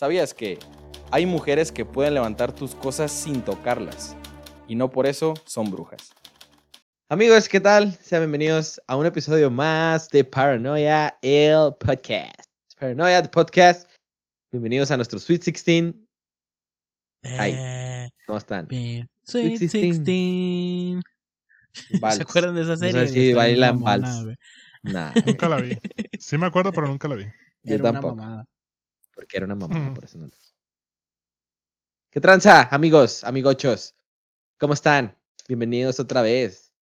¿Sabías que hay mujeres que pueden levantar tus cosas sin tocarlas? Y no por eso son brujas. Amigos, ¿qué tal? Sean bienvenidos a un episodio más de Paranoia, el podcast. Paranoia, el podcast. Bienvenidos a nuestro Sweet 16. Ay, Eh, ¿cómo están? bien. Sweet 16. 16. Vals. ¿Se acuerdan de esa No sé serie? si bailan vals. Nah, Nunca la vi. Sí me acuerdo, pero nunca la vi. yo Era una tampoco. mamada. Porque era una mamá, Mm. por eso no. ¿Qué tranza, amigos, amigochos? ¿Cómo están? Bienvenidos otra vez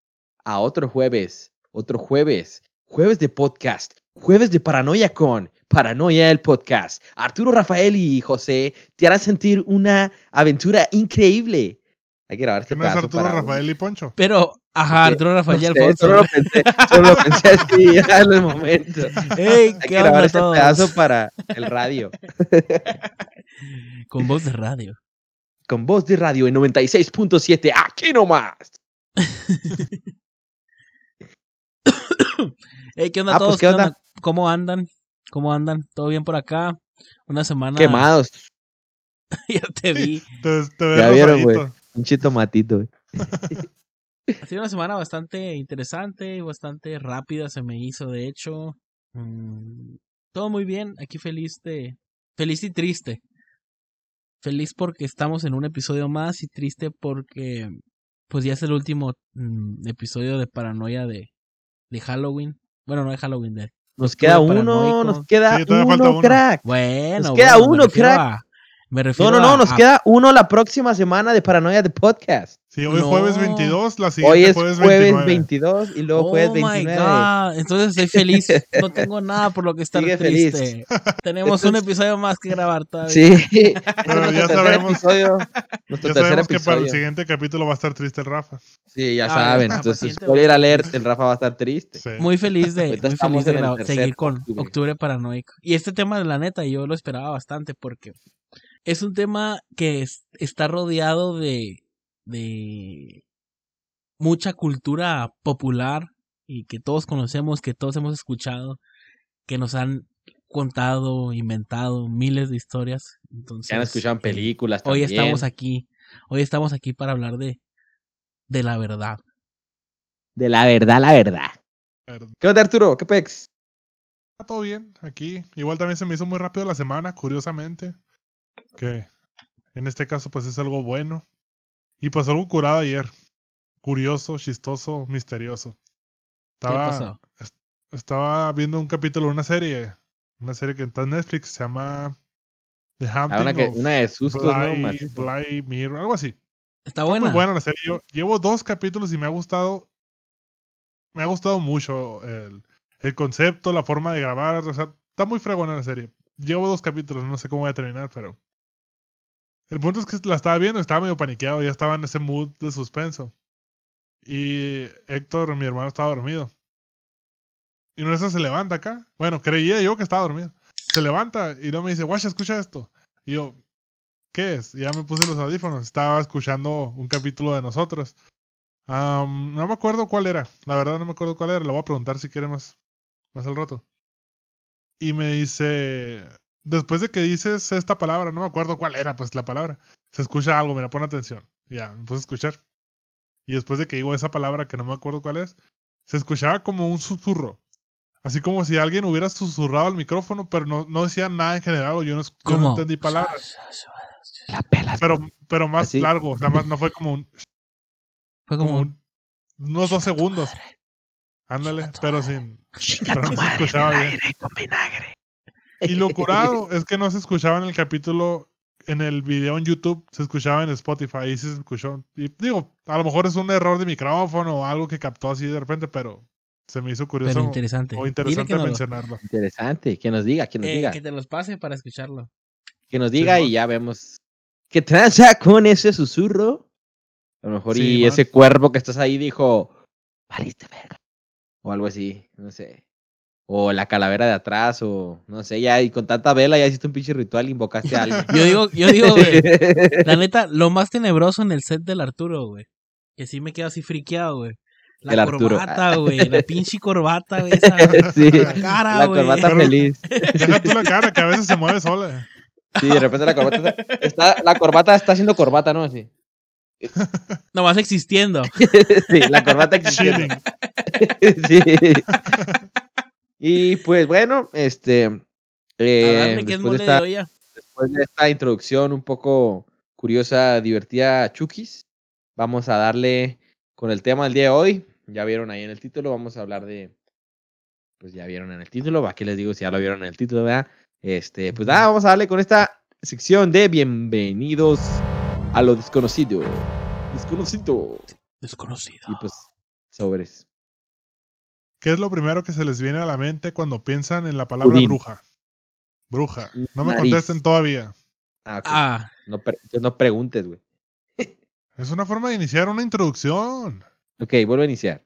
a otro jueves, otro jueves, jueves de podcast, jueves de Paranoia con Paranoia el podcast. Arturo, Rafael y José te harán sentir una aventura increíble. Hay que grabar este ¿Quién es Arturo, para- Rafael y Poncho? Pero, ajá, Arturo Rafael y Alfonso. solo lo pensé, solo lo pensé así ya en el momento. Ey, Hay ¿qué que grabar este todos? pedazo para el radio. Con voz de radio. con voz de radio en 96.7, aquí nomás. Ey, ¿qué onda Ah, pues, todos? ¿qué onda? ¿Cómo andan? ¿Cómo andan? ¿Todo bien por acá? Una semana. Quemados, ya te vi. Te, te Ya vieron, güey. Un chitomatito. Ha sido una semana bastante interesante y bastante rápida se me hizo, de hecho. Mm, todo muy bien, aquí feliz de... Feliz y triste. Feliz porque estamos en un episodio más y triste porque pues ya es el último mm, episodio de paranoia de, de Halloween. Bueno, no de Halloween, de... Nos queda uno, paranoico. nos queda Sí, uno, uno. crack. Bueno, Nos queda bueno, uno, crack. Me No, refiero no, no, a- nos a- queda uno la próxima semana de Paranoia de Podcast. Sí, hoy No. jueves 22, la siguiente Hoy es jueves jueves 29. 22 y luego oh jueves my 29. God. Entonces estoy feliz. No tengo nada por lo que estar Sigue feliz. triste. Tenemos un episodio más que grabar todavía. Sí, Pero ya sabemos- episodio. Ya sabemos que para el siguiente capítulo va a estar triste el Rafa. Sí, ya Ah, saben. Entonces, spoiler alert, el Rafa va a estar triste. Sí. Muy feliz de, muy feliz de seguir con octubre. octubre. paranoico. Y este tema de la neta yo lo esperaba bastante porque es un tema que es- está rodeado de, de mucha cultura popular y que todos conocemos, que todos hemos escuchado, que nos han contado, inventado miles de historias. Entonces, Ya han escuchado en eh, películas Hoy estamos aquí, hoy estamos aquí para hablar de, de la verdad. De la verdad, la verdad. ¿Qué onda, Arturo? ¿Qué pex? Está todo bien aquí. Igual también se me hizo muy rápido la semana, curiosamente. Que en este caso, pues es algo bueno. Y pasó algo curado ayer. Curioso, chistoso, misterioso. ¿Qué Estaba, estaba viendo un capítulo de una serie. Una serie que está en Netflix. Se llama The Ah, Haunting una, que, of una de sustos, ¿no? Bly, Mirror, algo así. Está Está buena. muy buena la serie. Yo llevo dos capítulos y me ha gustado. Me ha gustado mucho el, el concepto, la forma de grabar. O sea, está muy fregona la serie. Llevo dos capítulos, no sé cómo voy a terminar, pero. El punto es que la estaba viendo, estaba medio paniqueado, ya estaba en ese mood de suspenso. Y Héctor, mi hermano, estaba dormido. Y no se levanta acá. Bueno, creía yo que estaba dormido. Se levanta y no me dice, guacha, escucha esto. Y yo, ¿qué es? Y ya me puse los audífonos. Estaba escuchando un capítulo de nosotros. No me acuerdo cuál era. La verdad no me acuerdo cuál era. Le voy a preguntar si quiere más, más al rato. Y me dice, después de que dices esta palabra, no me acuerdo cuál era, pues la palabra. Se escucha algo, mira, pon atención. Ya, me puse a escuchar. Y después de que digo esa palabra que no me acuerdo cuál es, se escuchaba como un susurro. Así como si alguien hubiera susurrado al micrófono, pero no, no decía nada en general, o yo no, yo no ¿Cómo? entendí palabras. La pelas. Pero, pero más Así. largo, sea, más, no fue como un, Fue como como, un- unos dos segundos. Ándale, pero sin. Pero no se escuchaba bien. Y lo curado es que no se escuchaba en el capítulo, en el video en YouTube, se escuchaba en Spotify, y se escuchó. Y digo, a lo mejor es un error de micrófono o algo que captó así de repente, pero se me hizo curioso pero interesante. o interesante que nos, lo- mencionarlo. Interesante. Que nos diga, que nos eh, diga. que te los pase para escucharlo. Que nos diga y ya vemos. ¿Qué tranza con ese susurro? A lo mejor y ese cuervo que estás ahí dijo, valiste verga. O algo así, no sé. O la calavera de atrás, o no sé, ya, y con tanta vela ya hiciste un pinche ritual, invocaste a alguien. Yo digo, yo digo, güey, la neta, lo más tenebroso en el set del Arturo, güey. Que sí me quedo así friqueado, güey. La El corbata, güey. La pinche corbata, güey. Esa, sí, la cara, la güey. corbata Pero- feliz. Deja tú la cara, que a veces se mueve sola. Sí, de repente la corbata está, está- la corbata está haciendo corbata, ¿no? Así. Nomás existiendo. Sí, la corbata existiendo. Sí. Y pues bueno, este. Eh, después, de esta, después de esta introducción un poco curiosa, divertida, a Chukis, vamos a darle con el tema del día de hoy. Ya vieron ahí en el título, vamos a hablar de. Pues ya vieron en el título, ¿para qué les digo si ya lo vieron en el título, verdad? Este, pues nada, vamos a darle con esta sección de bienvenidos a lo desconocido. Desconocido. Desconocido. Y pues, sobres. ¿Qué es lo primero que se les viene a la mente cuando piensan en la palabra bruja? Bruja. No me Nariz. contesten todavía. Ah. Ah, No, pre- no preguntes, güey. Es una forma de iniciar una introducción. Ok, vuelvo a iniciar.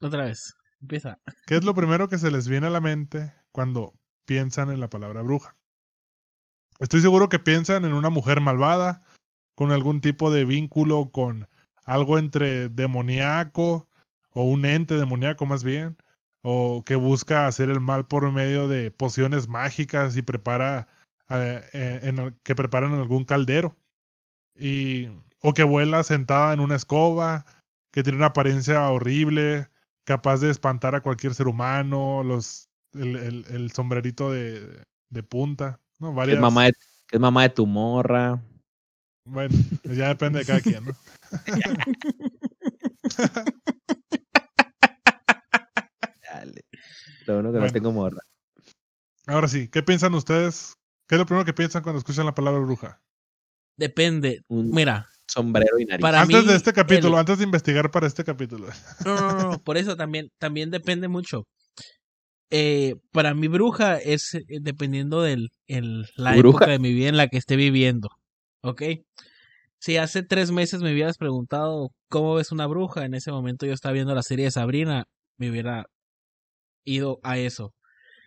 otra vez. Empieza. ¿Qué es lo primero que se les viene a la mente cuando piensan en la palabra bruja? Estoy seguro que piensan en una mujer malvada, con algún tipo de vínculo con algo entre demoníaco o un ente demoníaco más bien, o que busca hacer el mal por medio de pociones mágicas y prepara eh, eh, en que preparan en algún caldero. Y, o que vuela sentada en una escoba, que tiene una apariencia horrible, capaz de espantar a cualquier ser humano, los el, el- el sombrerito de, de punta, ¿no? Que Varias, es, mamá de, es mamá de tu morra. Bueno, ya depende de cada quien, ¿no? Lo bueno que no tengo morra. Ahora sí, ¿qué piensan ustedes? ¿Qué es lo primero que piensan cuando escuchan la palabra bruja? Depende. Un Mira, sombrero y nariz. Para antes mí, de este capítulo, el- antes de investigar para este capítulo. no, no, no, no, por eso también, también depende mucho. Eh, para mi bruja es eh, dependiendo del el, la ¿Bruja? época de mi vida en la que esté viviendo. ¿Ok? Si hace tres meses me hubieras preguntado cómo ves una bruja, en ese momento yo estaba viendo la serie de Sabrina, me hubiera ido a eso.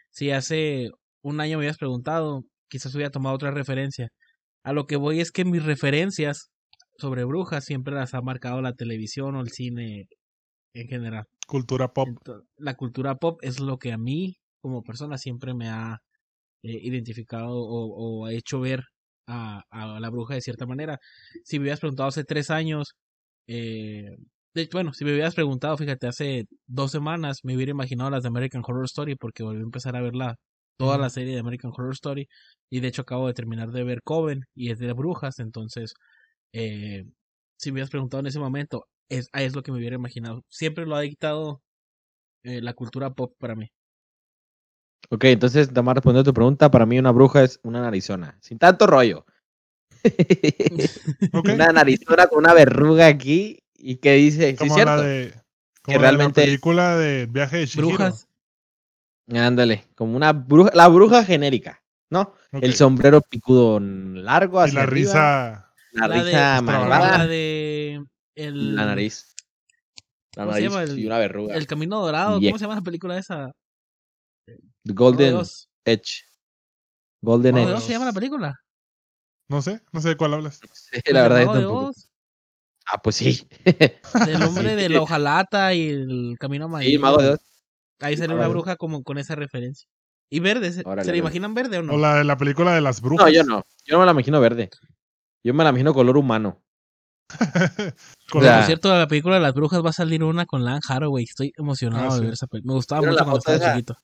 Si hace un año me hubieras preguntado, quizás hubiera tomado otra referencia. A lo que voy es que mis referencias sobre brujas siempre las ha marcado la televisión o el cine en general. Cultura pop. La cultura pop es lo que a mí como persona siempre me ha eh, identificado o, o ha hecho ver a, a la bruja de cierta manera. Si me hubieras preguntado hace tres años, eh, de- bueno, si me hubieras preguntado, fíjate, hace dos semanas me hubiera imaginado las de American Horror Story porque volví a empezar a verla toda la serie de American Horror Story y de hecho acabo de terminar de ver Coven y es de brujas, entonces eh, si me hubieras preguntado en ese momento, es, ah, es lo que me hubiera imaginado. Siempre lo ha dictado eh, la cultura pop para mí. Ok, entonces, Tamar, respondiendo a tu pregunta, para mí una bruja es una narizona. Sin tanto rollo. ¿Ok? Una narizona con una verruga aquí y que dice, sí, Como cierto. la de. Como Que la de realmente- la película de Viaje de. Brujas, Ándale, como una bruja, la bruja genérica, ¿no? El sombrero picudo largo Y hacia la arriba, risa. la La de- risa extravagante. malvada, la de el, la nariz. La ¿Cómo se nariz llama? El- y una verruga. el Camino Dorado, Yeah. ¿cómo se llama la película esa? The de Golden. Edge. Golden de Edge. Oz se llama la película. No sé, no sé de cuál hablas. Sí, la verdad, de tampoco. Ah, pues sí. del hombre de la hojalata y el camino amarillo. Sí, Mago de Oz. Ahí sale una bruja como con esa referencia. Y verde, ¿se, Órale, ¿se la órale. imaginan verde o no? O la de la película de las brujas. No, yo no. Yo no me la imagino verde. Yo me la imagino color humano. Sea, Por cierto, la película de las brujas va a salir una con Lan Haraway. Estoy emocionado Ah, de sí. ver esa película. Me gustaba ¿Vieron mucho cuando estaba esa? chiquito.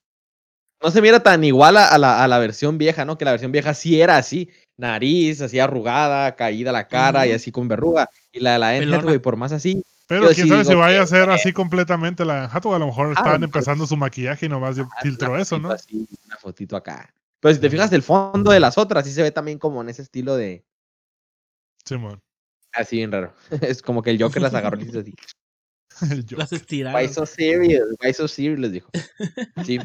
No se mira tan igual a, a la, a la versión vieja, ¿no? Que la versión vieja sí era así. Nariz, así arrugada, caída la cara y así con verruga. Y la de la Anne Pelona. Hathaway, por más así. Pero quién sí sabe si vaya a ser así completamente la Hathaway. A lo mejor Ah, estaban pues- empezando su maquillaje y nomás Ah, filtró una eso, ¿no? así, una fotito acá. Pero si te fijas, el fondo de las otras sí se ve también como en ese estilo de. Simón. Así bien raro. es como que el Joker las agarró y hizo así. Las estiraron. Why so serious? Why so serious? Les dijo. Sí.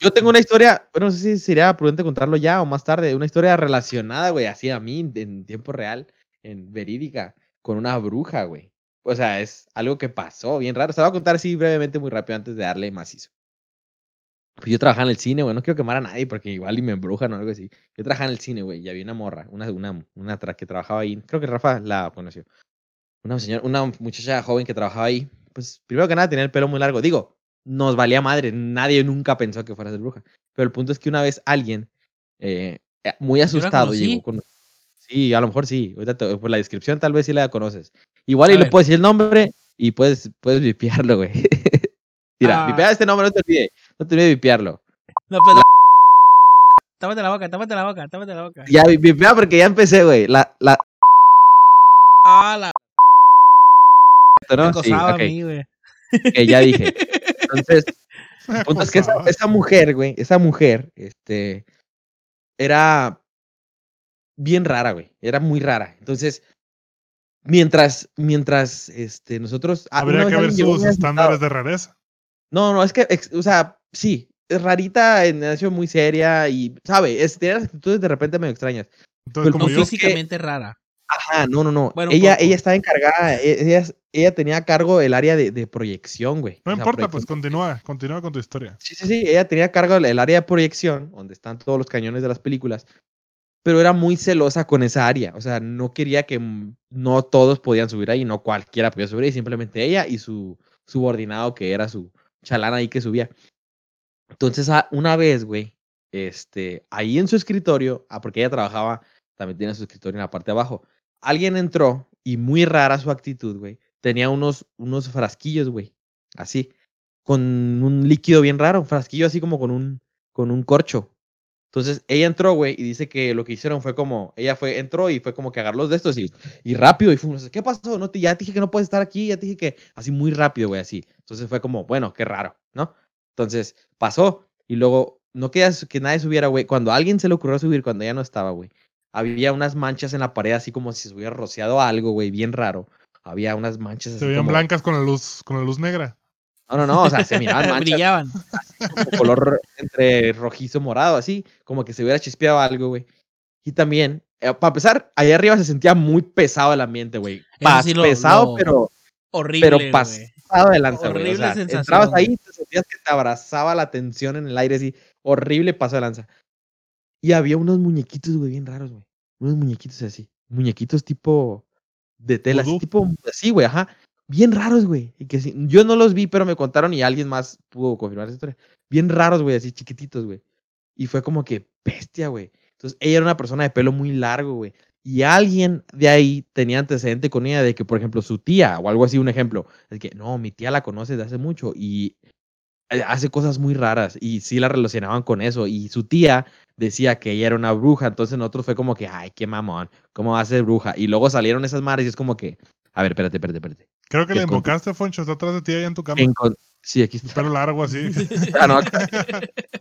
Yo tengo una historia, bueno, no sé si sería prudente contarlo ya o más tarde, una historia relacionada, güey, así a mí, en tiempo real, en verídica, con una bruja, güey. O sea, es algo que pasó bien raro. Se lo voy a contar así brevemente, muy rápido, antes de darle macizo. Pues yo trabajaba en el cine, güey, no quiero quemar a nadie porque igual y me embrujan o algo así. Yo trabajaba en el cine, güey, y había una morra, una, una, una que trabajaba ahí. Creo que Rafa la conoció. Una señora, una muchacha joven que trabajaba ahí. Pues primero que nada tenía el pelo muy largo. Digo, nos valía madre. Nadie nunca pensó que fuera a ser bruja. Pero el punto es que una vez alguien, eh, eh, muy asustado llegó con... Sí, a lo mejor sí. Ahorita te- por la descripción tal vez sí la conoces. Igual y A le ver. puedes decir el nombre y puedes, puedes vipiarlo, güey. Mira, Ah. vipea este nombre, no te olvides. No te olvides de vipiarlo. No, pues. Tápate la boca, tápate la boca, tápate la boca. Ya, vi- vipea porque ya empecé, güey. La, la, Ah, la ¿no? me Sí, acosaba ok, a mí, güey. ok, ya dije. Entonces, punto es que esa, esa mujer, güey, esa mujer, este, era bien rara, güey, era muy rara. Entonces, mientras, mientras, este, nosotros... ah, Habría que ver sus estándares de rareza. No, no, es que, ex- o sea, sí, es rarita, en hecho muy seria y, ¿sabe? Es, tiene actitudes de repente medio extrañas. Entonces, No No como yo, física- físicamente rara. Ajá, no, no, no. Bueno, ella, poco. ella estaba encargada, e- ella, ella tenía a cargo el área de, de proyección, güey. no O sea, importa, pues continúa, continúa con tu historia. Sí, sí, sí, ella tenía a cargo el, área de proyección, donde están todos los cañones de las películas, pero era muy celosa con esa área, o sea, no quería que no todos podían subir ahí, no cualquiera podía subir ahí, simplemente ella y su subordinado que era su chalán ahí que subía. Entonces, ah, una vez, güey, este, ahí en su escritorio, ah, porque ella trabajaba, también tiene su escritorio en la parte de abajo, alguien entró y muy rara su actitud, güey, tenía unos, unos frasquillos, güey, así con un líquido bien raro, un frasquillo así como con un, con un corcho. Entonces ella entró, güey, y dice que lo que hicieron fue como, ella fue, entró y fue como que agarró los de estos y, y rápido, y fue, ¿qué pasó? No te, ya te dije que no puedes estar aquí, ya te dije que, así muy rápido, güey, así. Entonces fue como, bueno, qué raro, ¿no? Entonces pasó y luego, no quería que nadie subiera, güey, cuando alguien se le ocurrió subir, cuando ella no estaba, güey, había unas manchas en la pared, así como si se hubiera rociado algo, güey, bien raro. Había unas manchas así Se veían como- blancas con la luz, con la luz negra. No, no, no, o sea, se miraban manchas Brillaban. como color entre rojizo morado, así, como que se hubiera chispeado algo, güey. Y también, eh, para empezar, allá arriba se sentía muy pesado el ambiente, güey. Sí pesado, lo- pero, Horrible, pero pasado de lanza, güey. O Horrible sea, sensación, entrabas ahí, te sentías que te abrazaba la tensión en el aire, así, horrible paso de lanza. Y había unos muñequitos, güey, bien raros, güey. Unos muñequitos así. Muñequitos tipo de tela, así, tipo así, güey, ajá. Bien raros, güey. Y que sí, yo no los vi, pero me contaron y alguien más pudo confirmar esa historia. Bien raros, güey, así chiquititos, güey. Y fue como que bestia, güey. Entonces, ella era una persona de pelo muy largo, güey. Y alguien de ahí tenía antecedente con ella de que, por ejemplo, su tía o algo así, un ejemplo, es que no, mi tía la conoce de hace mucho y eh, hace cosas muy raras y sí la relacionaban con eso. Y su tía decía que ella era una bruja, entonces nosotros fue como que, ay, qué mamón, ¿cómo va a ser bruja? Y luego salieron esas madres y es como que, a ver, espérate, espérate, espérate. Creo que le invocaste, Foncho, está atrás de ti ahí en tu cama. Encon- sí, aquí está. Pelo largo así. Ah, no.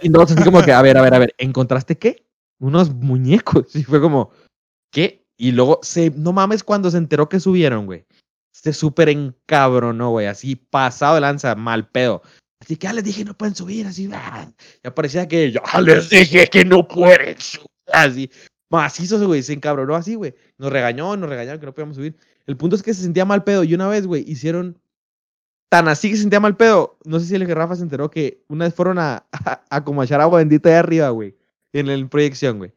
Y nosotros así como que, a ver, a ver, a ver, ¿encontraste qué? Unos muñecos. Y fue como, ¿qué? Y luego, se, no mames, cuando se enteró que subieron, güey. Se súper encabronó, güey, así pasado de lanza, mal pedo. Así que ya les dije, no pueden subir, así. ah. Ya parecía que ya les dije que no pueden subir, así. Macizo, güey, se encabronó así, güey. Nos regañó, nos regañaron que no podíamos subir. El punto es que se sentía mal pedo. Y una vez, güey, hicieron tan así que se sentía mal pedo. No sé si el que Rafa se enteró que una vez fueron a, a, como echar agua bendita ahí arriba, güey. En la proyección, güey.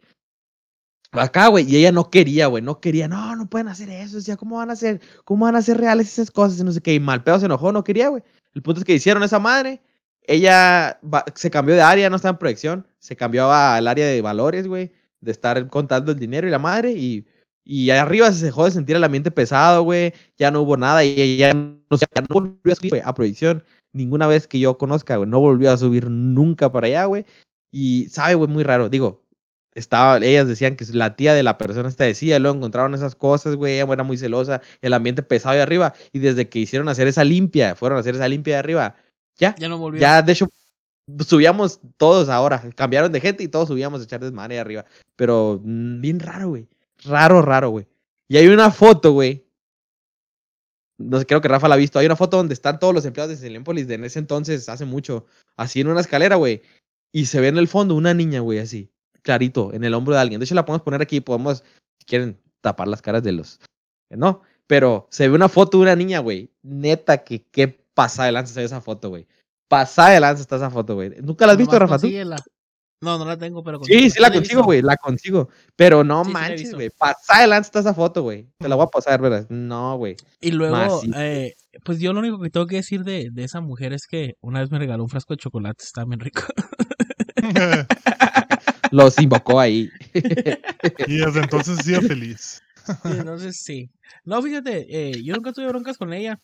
Acá, güey. Y ella no quería, güey. No quería. No, no pueden hacer eso. Decía, ¿cómo van a hacer? ¿Cómo van a hacer reales esas cosas? Y no sé qué. Y mal pedo se enojó, no quería, güey. El punto es que hicieron esa madre. Ella se cambió de área, no estaba en proyección. Se cambió al área de valores, güey. De estar contando el dinero y la madre. Y, y arriba se dejó de sentir el ambiente pesado, güey. Ya no hubo nada. Y ella no, ya no volvió a subir a proyección. Ninguna vez que yo conozca, güey. No volvió a subir nunca para allá, güey. Y sabe, güey, muy raro. Digo, estaba, ellas decían que la tía de la persona esta decía, luego encontraron esas cosas, güey, ella era muy celosa, el ambiente pesado de arriba, y desde que hicieron hacer esa limpia, fueron a hacer esa limpia de arriba, ya, Ya no volvió. ya, de hecho, subíamos todos ahora, cambiaron de gente y todos subíamos a echar desmadre ahí arriba, pero mm, bien raro, güey, raro, raro, güey. Y hay una foto, güey, no sé, creo que Rafa la ha visto, hay una foto donde están todos los empleados de Celémpolis de en ese entonces, hace mucho, así en una escalera, güey, y se ve en el fondo una niña, güey, así, clarito, en el hombro de alguien. De hecho, la podemos poner aquí, podemos, si quieren, tapar las caras de los, no, pero se ve una foto de una niña, güey, neta, que qué pasada de lanza se ve esa foto, güey. Pasada de lanza está esa foto, güey. ¿Nunca la has visto, Rafa? No, no la tengo, pero Sí, sí la consigo, güey, la consigo. Pero no Sí, sí manches, güey. Pasada de lanza está esa foto, güey. Te la voy a pasar, ¿verdad? No, güey. Y luego, eh, pues yo lo único que tengo que decir de, de esa mujer es que una vez me regaló un frasco de chocolate, está bien rico. los invocó ahí. Y desde entonces sido feliz. Sí, Entonces sí. No, fíjate, eh, yo nunca tuve broncas con ella.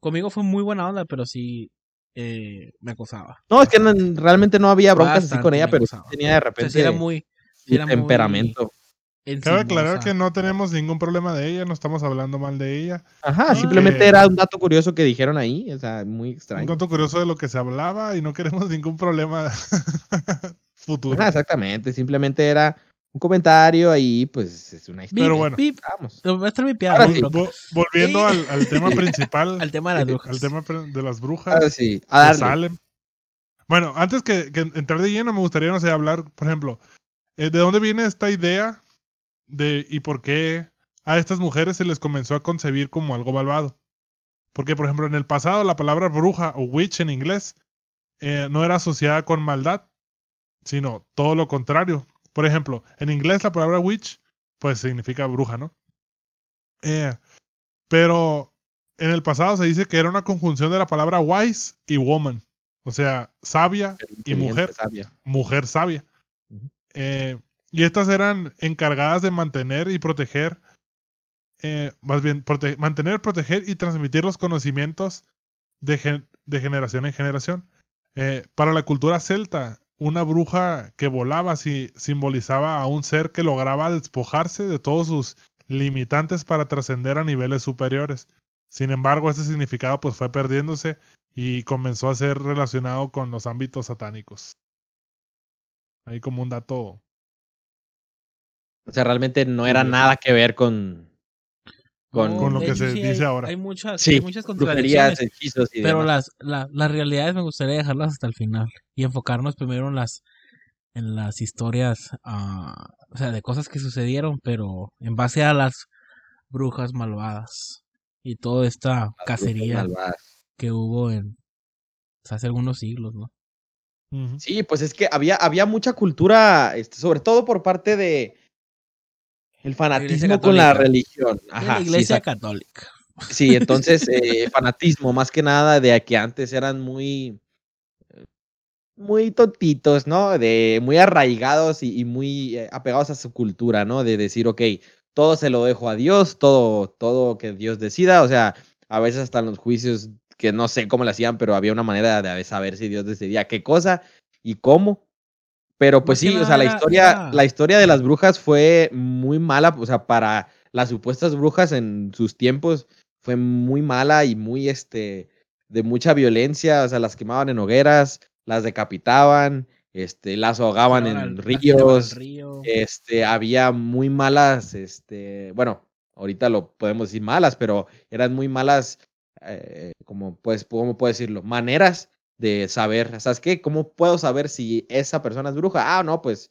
Conmigo fue muy buena onda, pero sí eh, me acosaba. No, es que no- realmente no había broncas así con ella, pero sí acosaba. tenía de O sea, repente sí era muy. era muy temperamento. Cabe aclarar que no tenemos ningún problema de ella, no estamos hablando mal de ella. Ajá, simplemente Eh, era un dato curioso que dijeron ahí, o sea, muy Un extraño. tanto curioso de lo que se hablaba y no queremos ningún problema futuro. Ajá, exactamente, simplemente era un comentario ahí, pues es una historia. Pero bueno. Vamos. va a estar sí. volviendo Sí. al, al tema principal, Al tema de las brujas. al tema de las brujas. Ahora sí, a darle. Salem. Bueno, antes que, que entrar de lleno, me gustaría, no sé, hablar, por ejemplo, eh, ¿de dónde viene esta idea de y por qué a estas mujeres se les comenzó a concebir como algo malvado? Porque, por ejemplo, en el pasado la palabra bruja o witch en inglés eh, no era asociada con maldad, sino todo lo contrario. Por ejemplo, en inglés la palabra witch, pues significa bruja, ¿no? Eh, pero en el pasado se dice que era una conjunción de la palabra wise y woman. O sea, sabia y mujer, sabia. mujer sabia. Eh, y estas eran encargadas de mantener y proteger, eh, más bien, prote- mantener, proteger y transmitir los conocimientos de, gen- de generación en generación. Eh, para la cultura celta, una bruja que volaba si- simbolizaba a un ser que lograba despojarse de todos sus limitantes para trascender a niveles superiores. Sin embargo, este significado pues fue perdiéndose y comenzó a ser relacionado con los ámbitos satánicos. Ahí como un dato. O sea, realmente no era nada que ver con, con, lo que se sí dice hay- ahora. Hay muchas, sí, hay muchas brujerías, contradicciones. hechizos y Pero demás. las, la- las realidades me gustaría dejarlas hasta el final y enfocarnos primero en las en las historias, ah, o sea, de cosas que sucedieron, pero en base a las brujas malvadas y toda esta Las cacería que hubo en pues, hace algunos siglos, ¿no? Sí, pues es que había, había mucha cultura, este, sobre todo por parte de el fanatismo con la religión. Ajá, la iglesia católica. Sí, entonces, eh, fanatismo, más que nada de que antes eran muy, muy tontitos, ¿no? De muy arraigados y, y muy eh, apegados a su cultura, ¿no? De decir, ok, todo se lo dejo a Dios, todo, todo que Dios decida, o sea, a veces hasta en los juicios que no sé cómo lo hacían, pero había una manera de saber si Dios decidía qué cosa y cómo. Pero pues sí, o sea, la historia, la historia de las brujas fue muy mala, o sea, para las supuestas brujas en sus tiempos fue muy mala y muy, este, de mucha violencia, o sea, las quemaban en hogueras, las decapitaban, este, las ahogaban en al ríos, río. este, había muy malas, este, bueno, ahorita lo podemos decir malas, pero eran muy malas, eh, como, pues, ¿cómo puedo decirlo? Maneras de saber, ¿sabes qué? ¿Cómo puedo saber si esa persona es bruja? Ah, no, pues,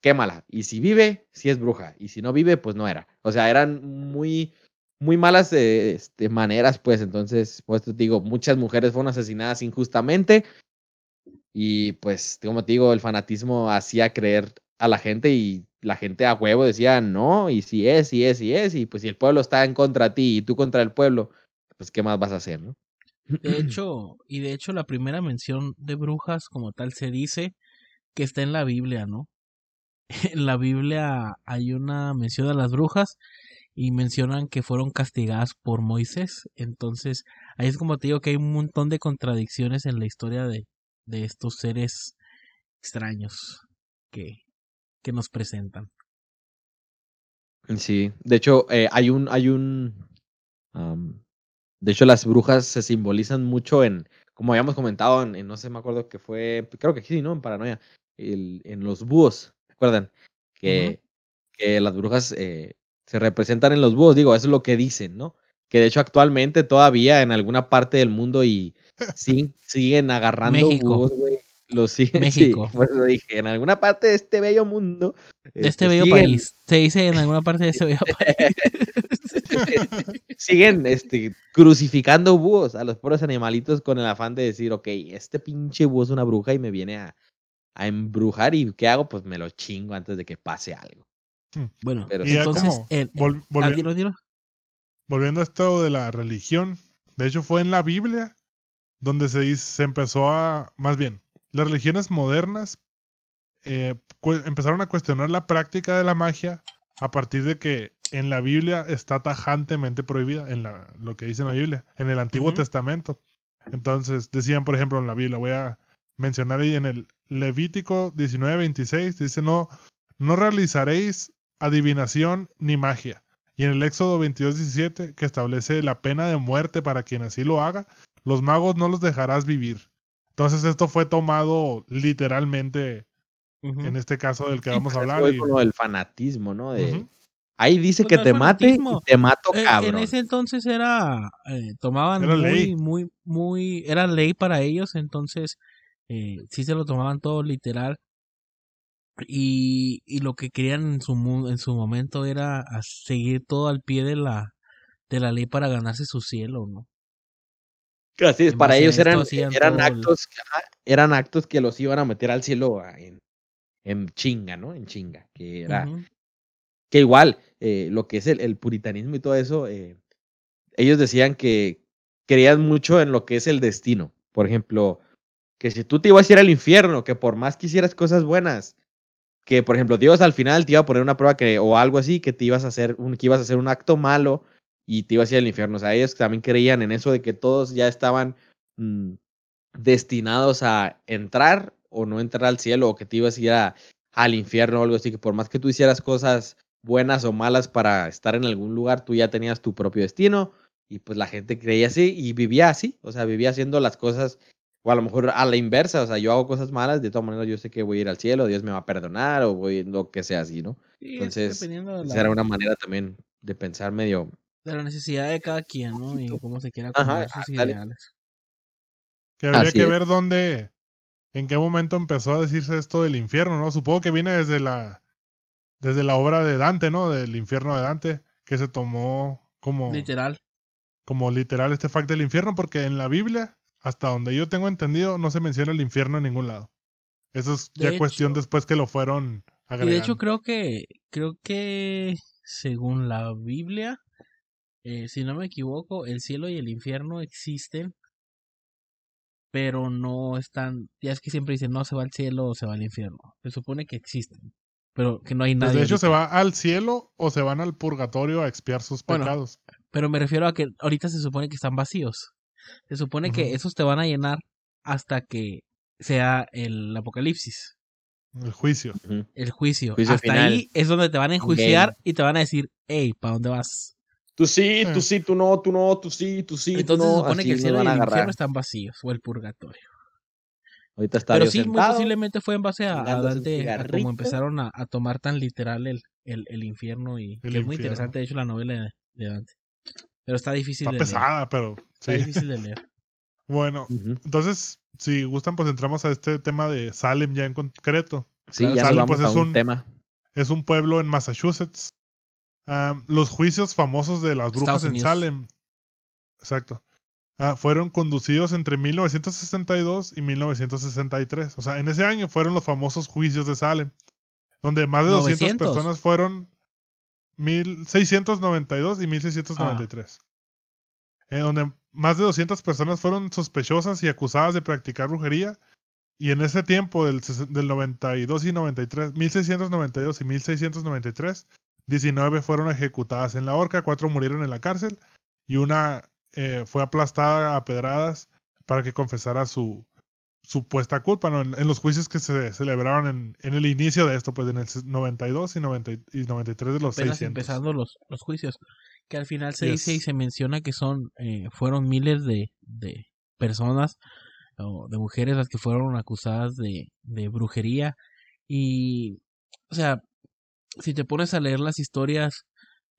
quémala. Y si vive, si es bruja. Y si no vive, pues no era. O sea, eran muy, muy malas eh, este, maneras, pues, entonces, pues te digo, muchas mujeres fueron asesinadas injustamente. Y pues, como te digo, el fanatismo hacía creer a la gente y la gente a huevo decía no, y si es, si es, si es, y pues si el pueblo está en contra de ti y tú contra el pueblo, pues qué más vas a hacer, ¿no? De hecho, y de hecho la primera mención de brujas como tal se dice que está en la Biblia, ¿no? En la Biblia hay una mención a las brujas y mencionan que fueron castigadas por Moisés. Entonces, ahí es como te digo que hay un montón de contradicciones en la historia de, de estos seres extraños que, que nos presentan. Sí, de hecho, eh, hay un, hay un, de hecho, las brujas se simbolizan mucho en, como habíamos comentado, en, en no sé, me acuerdo que fue, creo que sí, ¿no? En Paranoia, el, en los búhos, ¿recuerdan? Que, que las brujas eh, se representan en los búhos, digo, eso es lo que dicen, ¿no? Que de hecho actualmente todavía en alguna parte del mundo y sí, siguen agarrando México. búhos, güey. Los siguen, México. sí, eso dije, en alguna parte de este bello mundo. De este bello siguen- país. Se dice en alguna parte de este bello país. siguen este, crucificando búhos a los pobres animalitos con el afán de decir, ok, este pinche búho es una bruja y me viene a, a embrujar y ¿qué hago? Pues me lo chingo antes de que pase algo. Bueno, Pero entonces, como en- vol- ah, volvi- dilo, dilo. volviendo a esto de la religión, de hecho fue en la Biblia donde se, se empezó a, más bien, las religiones modernas eh, empezaron a cuestionar la práctica de la magia a partir de que en la Biblia está tajantemente prohibida, en la, lo que dice en la Biblia, en el Antiguo. Testamento. Entonces, decían, por ejemplo, en la Biblia, voy a mencionar ahí en el Levítico 19:26, dice, no, no realizaréis adivinación ni magia. Y en el Éxodo 22:17, que establece la pena de muerte para quien así lo haga, los magos no los dejarás vivir. Entonces esto fue tomado literalmente en este caso del que Sí, vamos a Eso hablar. es y- como el fanatismo, ¿no? De. Ahí dice Pues que te mate y te mato, Eh, cabrón. En ese entonces era, eh, tomaban Era muy, ley. muy, muy, era ley para ellos, entonces eh, sí se lo tomaban todo literal. Y, y lo que querían en su, mu- en su momento era seguir todo al pie de la, de la ley para ganarse su cielo, ¿no? Así es, en para ellos eran, eran actos, eran actos que los iban a meter al cielo ah, en, en chinga, ¿no? En chinga. Que era, que igual, eh, lo que es el, el puritanismo y todo eso, eh, ellos decían que creían mucho en lo que es el destino. Por ejemplo, que si tú te ibas a ir al infierno, que por más que hicieras cosas buenas, que por ejemplo Dios al final te iba a poner una prueba que, o algo así, que te ibas a hacer un, que ibas a hacer un acto malo y te ibas a ir al infierno. O sea, ellos también creían en eso de que todos ya estaban mm, destinados a entrar o no entrar al cielo, o que te ibas a ir a- al infierno o algo así, que por más que tú hicieras cosas buenas o malas para estar en algún lugar, tú ya tenías tu propio destino y pues la gente creía así y vivía así, o sea, vivía haciendo las cosas o a lo mejor a la inversa, o sea, yo hago cosas malas, de todas maneras yo sé que voy a ir al cielo, Dios me va a perdonar o voy lo que sea así, ¿no? Sí, Entonces, Esa era una manera también de pensar medio... de la necesidad de cada quien, ¿no? Y cómo se quiera Ajá, acomodar sus ideales. Que habría Así que es. ver dónde, en qué momento empezó a decirse esto del infierno, ¿no? Supongo que viene desde la, desde la obra de Dante, ¿no? Del infierno de Dante, que se tomó como, Literal. como literal este fact del infierno, porque en la Biblia, hasta donde yo tengo entendido, no se menciona el infierno en ningún lado. Eso es De ya cuestión después que lo fueron Y agregando. de hecho creo que, creo que según la Biblia, eh, si no me equivoco, el cielo y el infierno existen, pero no están, ya es que siempre dicen, no, se va al cielo o se va al infierno. Se supone que existen, pero que no hay Pues nadie. de hecho, se va al cielo o se van al purgatorio a expiar sus Bueno, pecados. Pero me refiero a que ahorita se supone que están vacíos. Se supone que esos te van a llenar hasta que sea el apocalipsis, El juicio. el juicio. Juicio hasta final. ahí es donde te van a enjuiciar y te van a decir, hey, ¿para dónde vas? Tú sí, tú sí, tú no, tú no, tú sí, tú sí, tú Entonces no. se supone que el cielo y el infierno están vacíos, o el purgatorio. Ahorita está Pero sí, muy sentado. posiblemente fue en base a, a Dante, a como empezaron a, a tomar tan literal el, el, el infierno y El que es muy infierno. interesante, de hecho, la novela de, de Dante. Pero está difícil Está de leer. pesada, pero Está sí. difícil de leer. Bueno, Ujú. entonces, si gustan, pues entramos a este tema de Salem ya en concreto. Sí, Claro, ya Salem, pues, a es un, un- tema. Es un pueblo en Massachusetts. Ah, los juicios famosos de las brujas en. Salem. Exacto. Ah, fueron conducidos entre 1962 y 1963. O sea, en ese año fueron los famosos juicios de Salem, donde más de 200 900. personas fueron 1692 y 1693. Eh, donde más de 200 personas fueron sospechosas y acusadas de practicar brujería. Y en ese tiempo, del, del 92 y 93, 1692 y 1693, 19 fueron ejecutadas en la horca, 4 murieron en la cárcel y una eh, fue aplastada a pedradas para que confesara su supuesta culpa ¿no? en, en los juicios que se celebraron en, en el inicio de esto, pues en el 92 y, 90 y 93 de los apenas 600. empezando los, los juicios. Que al final se Yes. dice y se menciona que son eh, fueron miles de, de personas o de mujeres las que fueron acusadas de, de brujería. Y, o sea, si te pones a leer las historias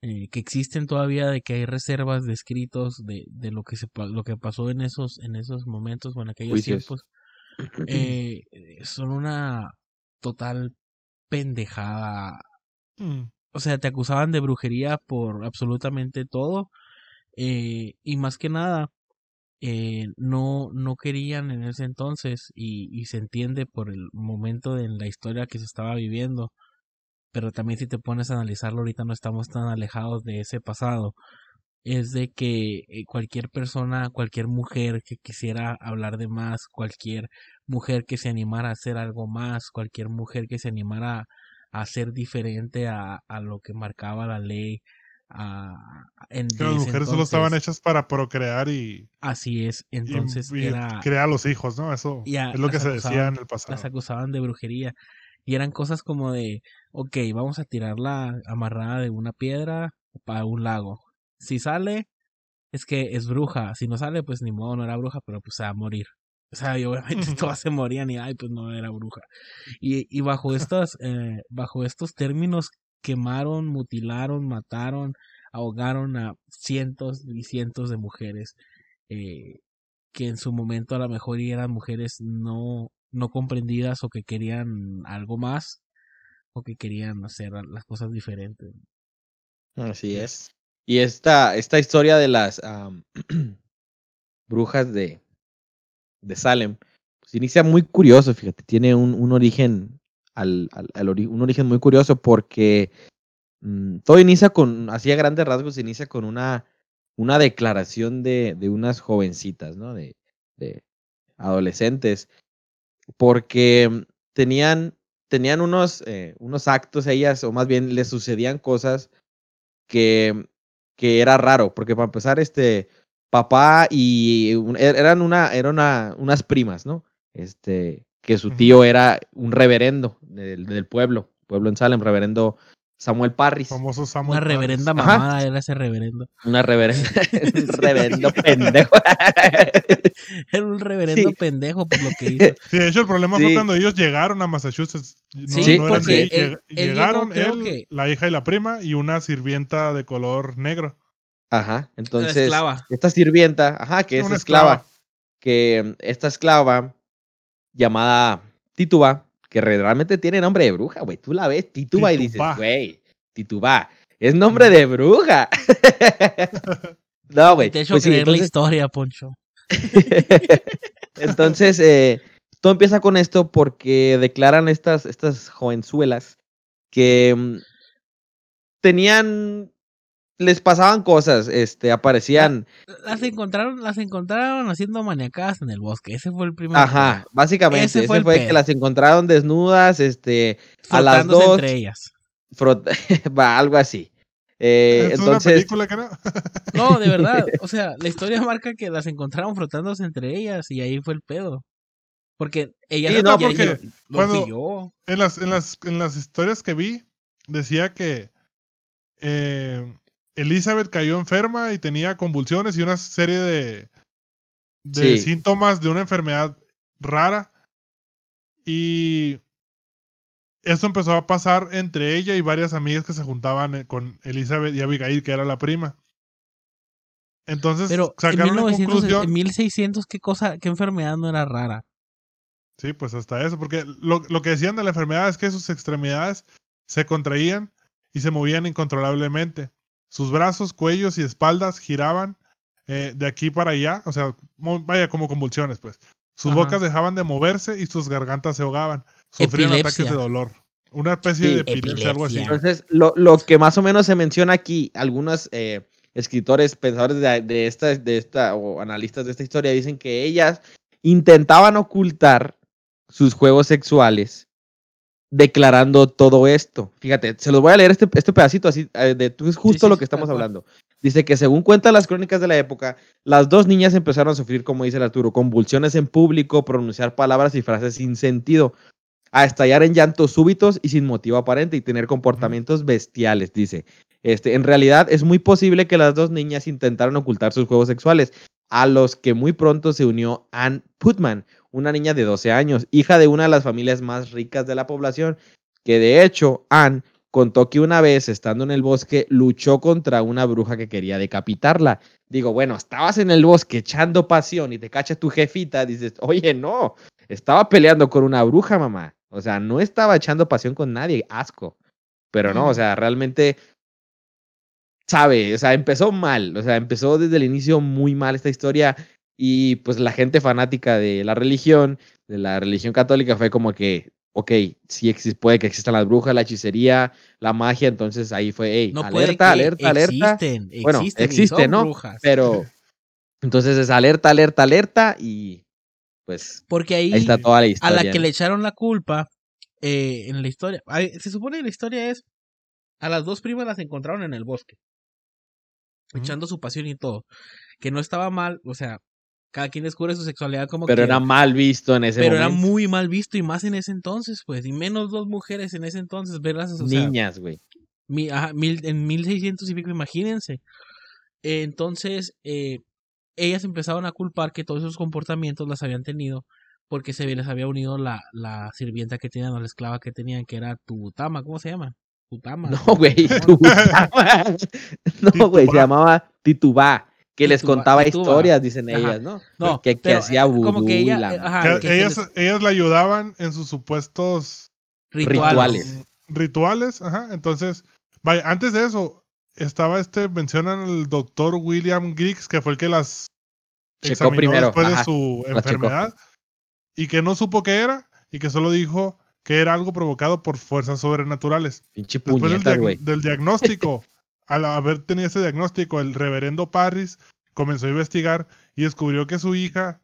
eh, que existen todavía de que hay reservas de escritos de, de lo que se pa- lo que pasó en esos en esos momentos o en aquellos tiempos eh, son una total pendejada Mm. o sea, te acusaban de brujería por absolutamente todo. eh, y más que nada, eh, no, no querían en ese entonces, y, y se entiende por el momento de la historia que se estaba viviendo. Pero también si te pones a analizarlo, ahorita no estamos tan alejados de ese pasado. es de que eh, cualquier persona, cualquier mujer que quisiera hablar de más, cualquier mujer que se animara a hacer algo más, cualquier mujer que se animara a ser diferente a, a lo que marcaba la ley. A, en Que las mujeres solo estaban hechas para procrear y, Así es, entonces y era crear los hijos, ¿no? Eso es lo que se decía en el pasado. las acusaban de brujería y eran cosas como de, ok, vamos a tirarla amarrada de una piedra para un lago. Si sale, es que es bruja. Si no sale, pues ni modo, no era bruja, pero pues se va a morir. O sea, y obviamente todas se morían y, ay, pues no era bruja. Y, y bajo estas, eh, bajo estos términos, quemaron, mutilaron, mataron, ahogaron a cientos y cientos de mujeres. eh, que en su momento a lo mejor eran mujeres no, no comprendidas o que querían algo más o que querían hacer las cosas diferentes. Así es. Y esta, esta historia de las brujas de, de Salem, pues inicia muy curioso, fíjate, tiene un, un origen, al, al- al ori- un origen muy curioso porque mm, todo inicia con, así a grandes rasgos, inicia con una, una declaración de, de unas jovencitas, ¿no? De, de adolescentes, porque mm, tenían, tenían unos, eh, unos actos ellas, o más bien les sucedían cosas que, que era raro, porque para empezar, este papá y er- eran una, eran una, unas primas, ¿no? Este, que su tío era un reverendo del, del pueblo, pueblo en Salem, reverendo Samuel Parris. Famoso Una Samuel Parris. reverenda Ajá. mamada era ese reverendo. Una reverenda, un reverendo pendejo. Era un reverendo Sí. pendejo por lo que hizo. Sí, de hecho, el problema Sí. fue cuando ellos llegaron a Massachusetts. No, Sí, no eran porque de ahí, él- llegaron él, que- la hija y la prima, y una sirvienta de color negro. Ajá, entonces, esclava. esta sirvienta, ajá, que es Una esclava, esclava. que esta esclava llamada Tituba, que re- realmente tiene nombre de bruja, güey, tú la ves, Tituba, y dices, güey, Tituba, es nombre de bruja. no, güey. Te he hecho pues sí, creer la entonces- historia, Poncho. Entonces, eh, todo empieza con esto porque declaran estas, estas jovenzuelas que mm, tenían, les pasaban cosas, este, aparecían, Las encontraron, las encontraron haciendo maniacadas en el bosque. Ese fue el primer. ajá, básicamente, Ese ese fue fue, el que pedo. las encontraron desnudas, este, a las frotándose dos, entre ellas. frot- va, algo así. Eh, es una entonces, película que no. No, de verdad. O sea, la historia marca que las encontraron frotándose entre ellas y ahí fue el pedo. Porque ella Sí, no, porque cuando-. En las, en, las, en las historias que vi, decía que eh, Elizabeth cayó enferma y tenía convulsiones y una serie de, de Sí. síntomas de una enfermedad rara. Y esto empezó a pasar entre ella y varias amigas que se juntaban eh, con Elizabeth y Abigail, que era la prima. Entonces Pero en sacaron en 1900, conclusión. en 1600, ¿qué cosa, qué enfermedad no era rara? Sí, pues hasta eso, porque lo, lo que decían de la enfermedad es que sus extremidades se contraían y se movían incontrolablemente. Sus brazos, cuellos y espaldas giraban eh, de aquí para allá, o sea, vaya, como convulsiones, pues. Sus Ajá. bocas dejaban de moverse y sus gargantas se ahogaban. Sufrían ataques de dolor. Una especie Sí, de epilepsia, algo así. Entonces, lo, lo que más o menos se menciona aquí, algunos eh, escritores, pensadores de, de esta, de esta, o analistas de esta historia, dicen que ellas intentaban ocultar sus juegos sexuales declarando todo esto. Fíjate, se los voy a leer este, este pedacito así, eh, de, es justo sí, lo que estamos hablando. Dice que según cuentan las crónicas de la época, las dos niñas empezaron a sufrir, como dice el Arturo, convulsiones en público, pronunciar palabras y frases sin sentido, a estallar en llantos súbitos y sin motivo aparente y tener comportamientos bestiales, dice. Este, en realidad es muy posible que las dos niñas intentaron ocultar sus juegos sexuales, a los que muy pronto se unió Ann Putman, una niña de 12 años, hija de una de las familias más ricas de la población, que de hecho Ann contó que una vez, estando en el bosque, luchó contra una bruja que quería decapitarla. Digo, bueno, estabas en el bosque echando pasión y te cacha tu jefita, dices, oye, no, estaba peleando con una bruja, mamá. O sea, no estaba echando pasión con nadie, asco. Pero no, o sea, realmente sabe, o sea, empezó mal, o sea, empezó desde el inicio muy mal esta historia y pues la gente fanática de la religión, de la religión católica fue como que ok, sí existe, puede que existan las brujas, la hechicería, la magia, entonces ahí fue, hey, No alerta, alerta, alerta. Existen, Bueno, existen existe, ¿no? brujas. Pero, entonces es alerta, alerta, alerta y pues Porque ahí, ahí está toda la a historia. la que ¿no? le echaron la culpa eh, en la historia. Se supone que la historia es. A las dos primas las encontraron en el bosque. Echando su pasión y todo. Que no estaba mal, o sea, cada quien descubre su sexualidad como Pero que. era mal visto en ese pero era muy mal visto y más en ese entonces, pues. Y menos dos mujeres en ese entonces, verlas. O sea, Niñas, güey. mi- ajá, mil, en 1600 y pico, imagínense. Eh, entonces, eh, ellas empezaron a culpar que todos esos comportamientos las habían tenido porque se les había unido la, la sirvienta que tenían o la esclava que tenían, que era Tubutama, ¿cómo se llama? Tutama. No, güey. Tubutama. no, güey, se llamaba Titubá. Que les contaba historias, dicen Ajá. ellas, ¿no? No, que, que pero, hacía eh, vudú como que ella, la ajá, Que que ellas, les- ellas le ayudaban en sus supuestos rituales. mm, rituales, ajá. Entonces, vaya, antes de eso, estaba este, mencionan el doctor William Griggs, que fue el que las Checó examinó primero, después ajá, de su enfermedad y que no supo qué era y que solo dijo que era algo provocado por fuerzas sobrenaturales. Pinche Después del, güey. del diagnóstico, al haber tenido ese diagnóstico, el reverendo Parris comenzó a investigar y descubrió que su hija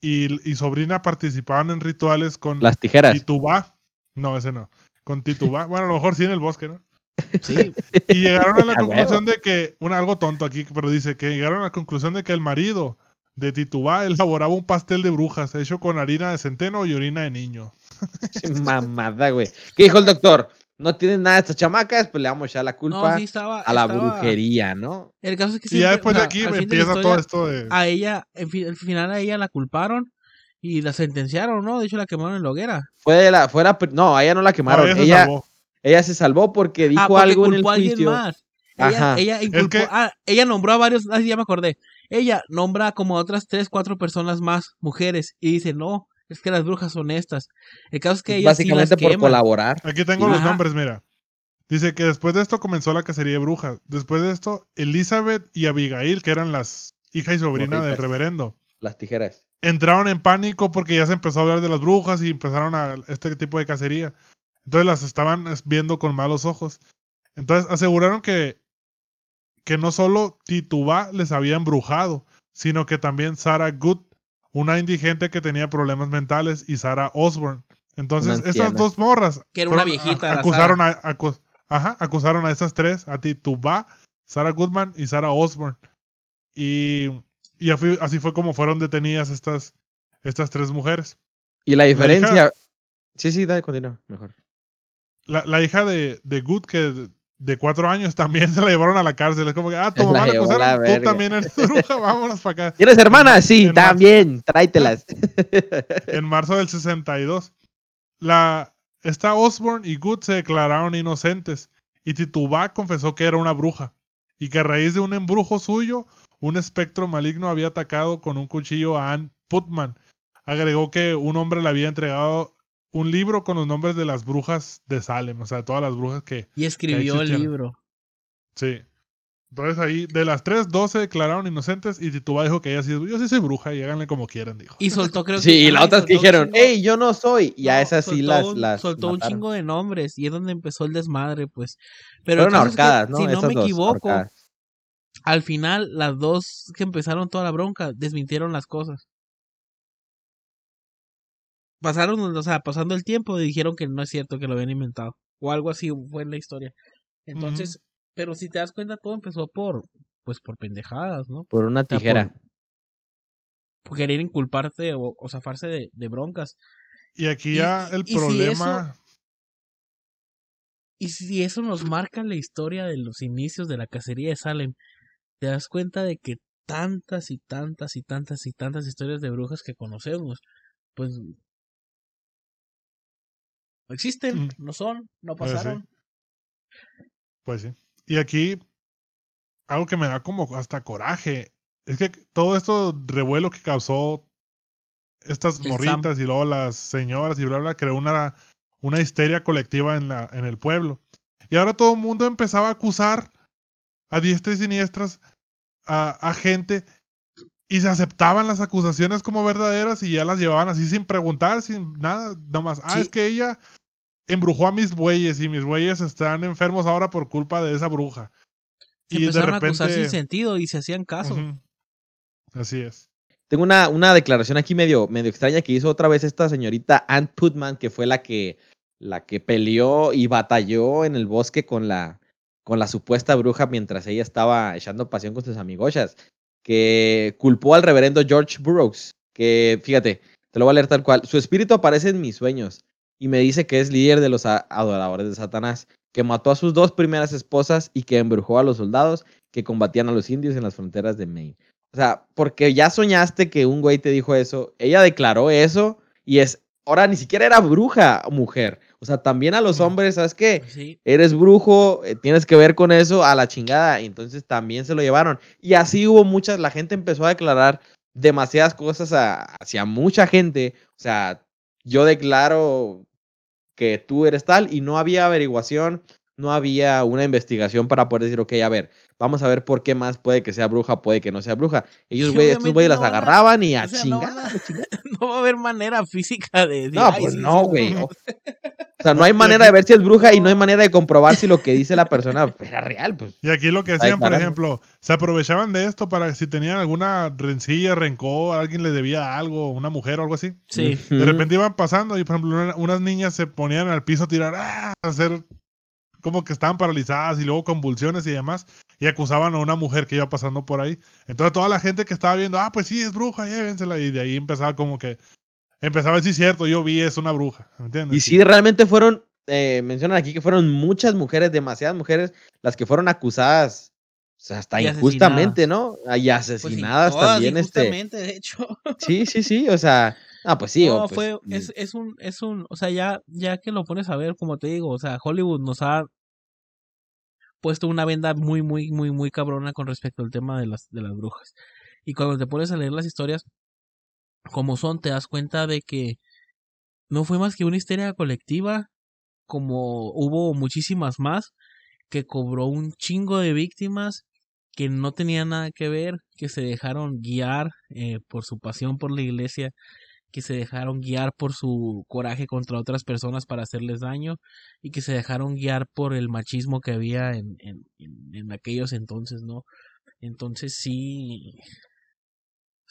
y, y sobrina participaban en rituales con Las tijeras. Titubá. No, ese no. Con Titubá. Bueno, a lo mejor sí en el bosque, ¿no? Sí, Y llegaron a la conclusión de que, una algo tonto aquí, pero dice que llegaron a la conclusión de que el marido de Titubá elaboraba un pastel de brujas hecho con harina de centeno y orina de niño. Mamada, güey. ¿Qué dijo el doctor? No tienen nada de estas chamacas, pues le vamos a echar la no, culpa sí estaba. a la estaba- brujería, ¿no? El caso es que Y ya después o de aquí la empieza todo esto de... A ella, en fin- al final a ella la culparon y la sentenciaron, ¿no? De hecho la quemaron en la hoguera. Fue la, fue la pr- no, a ella no la No, quemaron. ella se ella, salvó. ella se salvó porque dijo ah, porque algo en el culpó a alguien juicio. más. Ella, Ajá. ella inculpó- que- ah, ella nombró a varios, ah, sí, ya me acordé. Ella nombra como a otras tres, cuatro personas más, mujeres, y dice, no, es que las brujas son estas. El caso es que ella sí las Básicamente por quema. colaborar. Aquí tengo los Ajá. nombres, mira. Dice que después de esto comenzó la cacería de brujas. Después de esto, Elizabeth y Abigail, que eran las hija y sobrina del reverendo, Las tijeras. entraron en pánico porque ya se empezó a hablar de las brujas y empezaron a este tipo de cacería. Entonces las estaban es- viendo con malos ojos. Entonces aseguraron que, que no solo Titubá les había embrujado, sino que también Sarah Good, una indigente que tenía problemas mentales, y Sarah Osborne. Entonces, estas dos morras Que era una viejita, a- acusaron a, acu- ajá, acusaron a estas tres, a Titubá, Sarah Goodman y Sarah Osborne. Y, y así, así fue como fueron detenidas estas, estas tres mujeres. Y la hija- diferencia. Sí, sí, dale, continúa, mejor. La, la hija de, de Good, que de, cuatro años, también se la llevaron a la cárcel. Es como que, ah, tu mamá la acusaron, tú también eres bruja, vámonos para acá. ¿Tienes hermanas? Sí, En marzo. también, tráetelas. En marzo del 62. La, esta Osborne y Good se declararon inocentes y Titubá confesó que era una bruja y que a raíz de un embrujo suyo, un espectro maligno había atacado con un cuchillo a Ann Putman. Agregó que un hombre le había entregado un libro con los nombres de las brujas de Salem, o sea, de todas las brujas que, Y escribió el libro. sí. Entonces ahí, de las tres, dos se declararon inocentes y Titubá dijo que ella sí, yo sí soy bruja y háganle como quieran, dijo. Y soltó, creo que. Sí, y las otras que dijeron, hey, yo no soy. Y a no, esas sí soltó las, un- las Soltó un chingo de nombres y es donde empezó el desmadre, pues. Pero Fueron caso es que, ahorcadas, ¿no? Si no me dos, equivoco, ahorcadas. al final las dos que empezaron toda la bronca desmintieron las cosas. Pasaron, o sea, pasando el tiempo dijeron que no es cierto que lo habían inventado. O algo así fue en la historia. Entonces, pero si te das cuenta, todo empezó por, pues por pendejadas, ¿no? Por una sea, tijera. Por querer inculparte o, o zafarse de, de broncas. Y aquí Y- ya el y si problema... Y si eso nos marca la historia de los inicios de la cacería de Salem, te das cuenta de que tantas y tantas y tantas y tantas historias de brujas que conocemos, pues no existen, Mm. no son, no sí. pasaron. Pues sí. Y aquí, algo que me da como hasta coraje, es que todo esto revuelo que causó estas El morritas y luego las señoras y bla, bla, creó una, una histeria colectiva en, la, en el pueblo. Y ahora todo el mundo empezaba a acusar a diestra y siniestras a, a gente y se aceptaban las acusaciones como verdaderas y ya las llevaban así sin preguntar, sin nada, nomás, ah, Sí. es que ella embrujó a mis bueyes y mis bueyes están enfermos ahora por culpa de esa bruja. Se y de empezaron a acusar sin repente- sentido y se hacían caso. Así es. Tengo una, una declaración aquí medio, medio extraña que hizo otra vez esta señorita Ann Putman, que fue la que, la que peleó y batalló en el bosque con la, con la supuesta bruja mientras ella estaba echando pasión con sus amigochas, que culpó al reverendo George Burroughs, que fíjate, te lo voy a leer tal cual, su espíritu aparece en mis sueños y me dice que es líder de los adoradores de Satanás, que mató a sus dos primeras esposas y que embrujó a los soldados que combatían a los indios en las fronteras de Maine. O sea, porque ya soñaste que un güey te dijo eso, ella declaró eso y es, ahora ni siquiera era bruja mujer. O sea, también a los hombres, ¿sabes qué? Pues sí. Eres brujo, eh, tienes que ver con eso a la chingada. Y entonces también se lo llevaron. Y así hubo muchas, la gente empezó a declarar demasiadas cosas a- hacia mucha gente. O sea, yo declaro que tú eres tal y no había averiguación, no había una investigación para poder decir, ok, a ver, vamos a ver por qué más puede que sea bruja, puede que no sea bruja. Ellos, güey, estos güeyes no las a- agarraban y a o sea, no chingar. va a haber manera física de. decir, No, "Ay, pues sí, no, güey. no". O sea, no hay manera aquí- de ver si es bruja y no hay manera de comprobar si lo que dice la persona era real, pues. Y aquí lo que hacían, por ejemplo, se aprovechaban de esto para que si tenían alguna rencilla, rencor, alguien le debía algo, una mujer o algo así. Sí. De repente iban pasando y, por ejemplo, una- unas niñas se ponían al piso a tirar, ¡ah! a hacer como que estaban paralizadas y luego convulsiones y demás, y acusaban a una mujer que iba pasando por ahí. Entonces toda la gente que estaba viendo, ah, pues sí, es bruja, llévensela, y de ahí empezaba como que, empezaba a decir, cierto, yo vi, es una bruja, ¿me entiendes? Y sí, realmente fueron, eh, mencionan aquí que fueron muchas mujeres, demasiadas mujeres, las que fueron acusadas, o sea, hasta Y injustamente, ¿no? Y Pues sí, asesinadas todas también, este. injustamente, de hecho. Sí, sí, sí, o sea, ah, pues sí. no, o pues, fue, es, es un, es un, o sea, ya, ya que lo pones a ver, como te digo, o sea, Hollywood nos ha puesto una venda muy, muy, muy, muy cabrona con respecto al tema de las, de las brujas. Y cuando te pones a leer las historias como son, te das cuenta de que no fue más que una histeria colectiva, como hubo muchísimas más, que cobró un chingo de víctimas que no tenían nada que ver, que se dejaron guiar eh, por su pasión por la iglesia, que se dejaron guiar por su coraje contra otras personas para hacerles daño y que se dejaron guiar por el machismo que había en, en, en, en aquellos entonces, ¿no? Entonces sí,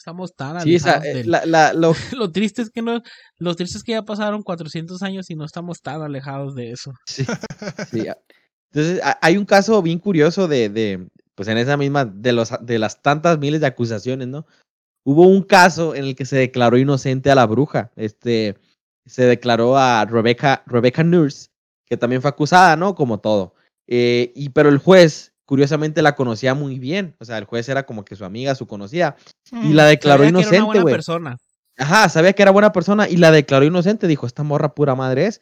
estamos tan sí, esa, alejados eh, del- la, la, lo, lo triste es que no, lo triste es que ya pasaron 400 años y no estamos tan alejados de eso. Sí, Entonces, hay un caso bien curioso de, de, pues en esa misma, de, los, de las tantas miles de acusaciones, ¿no? Hubo un caso en el que se declaró inocente a la bruja. Este, se declaró a Rebecca, Rebecca Nurse, que también fue acusada, ¿no? Como todo. Eh, y, pero el juez, curiosamente, la conocía muy bien. O sea, el juez era como que su amiga, su conocía. Y la declaró Sabía que era una inocente, buena güey. persona. Ajá, sabía que era buena persona y la declaró inocente. Dijo, esta morra pura madre es.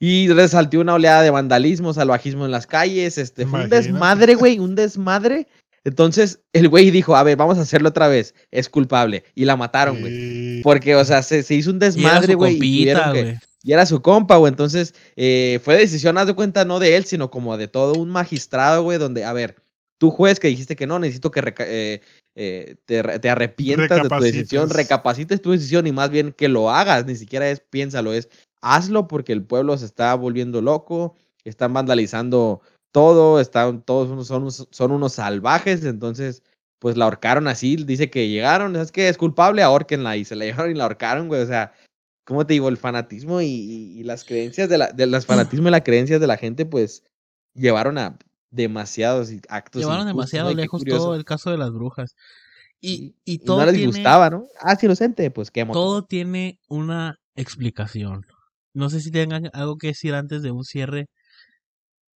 Y resaltó una oleada de vandalismo, salvajismo en las calles. Este, fue un desmadre, güey, un desmadre. Entonces, el güey dijo, a ver, vamos a hacerlo otra vez. Es culpable. Y la mataron, güey. Porque, o sea, se, se hizo un Y desmadre, güey. y compita, tuvieron que- güey. Y era su compa, güey. Entonces, eh, fue decisión, haz de cuenta, no de él, sino como de todo un magistrado, güey, donde, a ver, tú juez que dijiste que no, necesito que eh, eh, te, re- te arrepientas de tu decisión, Recapacites. tu decisión y más bien que lo hagas, ni siquiera es piénsalo, es hazlo porque el pueblo se está volviendo loco, están vandalizando todo, están todos son, unos- son unos salvajes, entonces pues la ahorcaron así, dice que llegaron, es que es culpable, ahorquenla y se la llevaron y la ahorcaron, güey, o sea, ¿cómo te digo? El fanatismo y, y- y las creencias de la, de las fanatismo y las creencias de la gente, pues llevaron a demasiados actos. Llevaron demasiado lejos curioso. todo el caso de las brujas. Y, y Y todo no les tiene, gustaba, ¿no? Ah, es inocente, pues qué todo tiene una explicación. No sé si tengan algo que decir antes de un cierre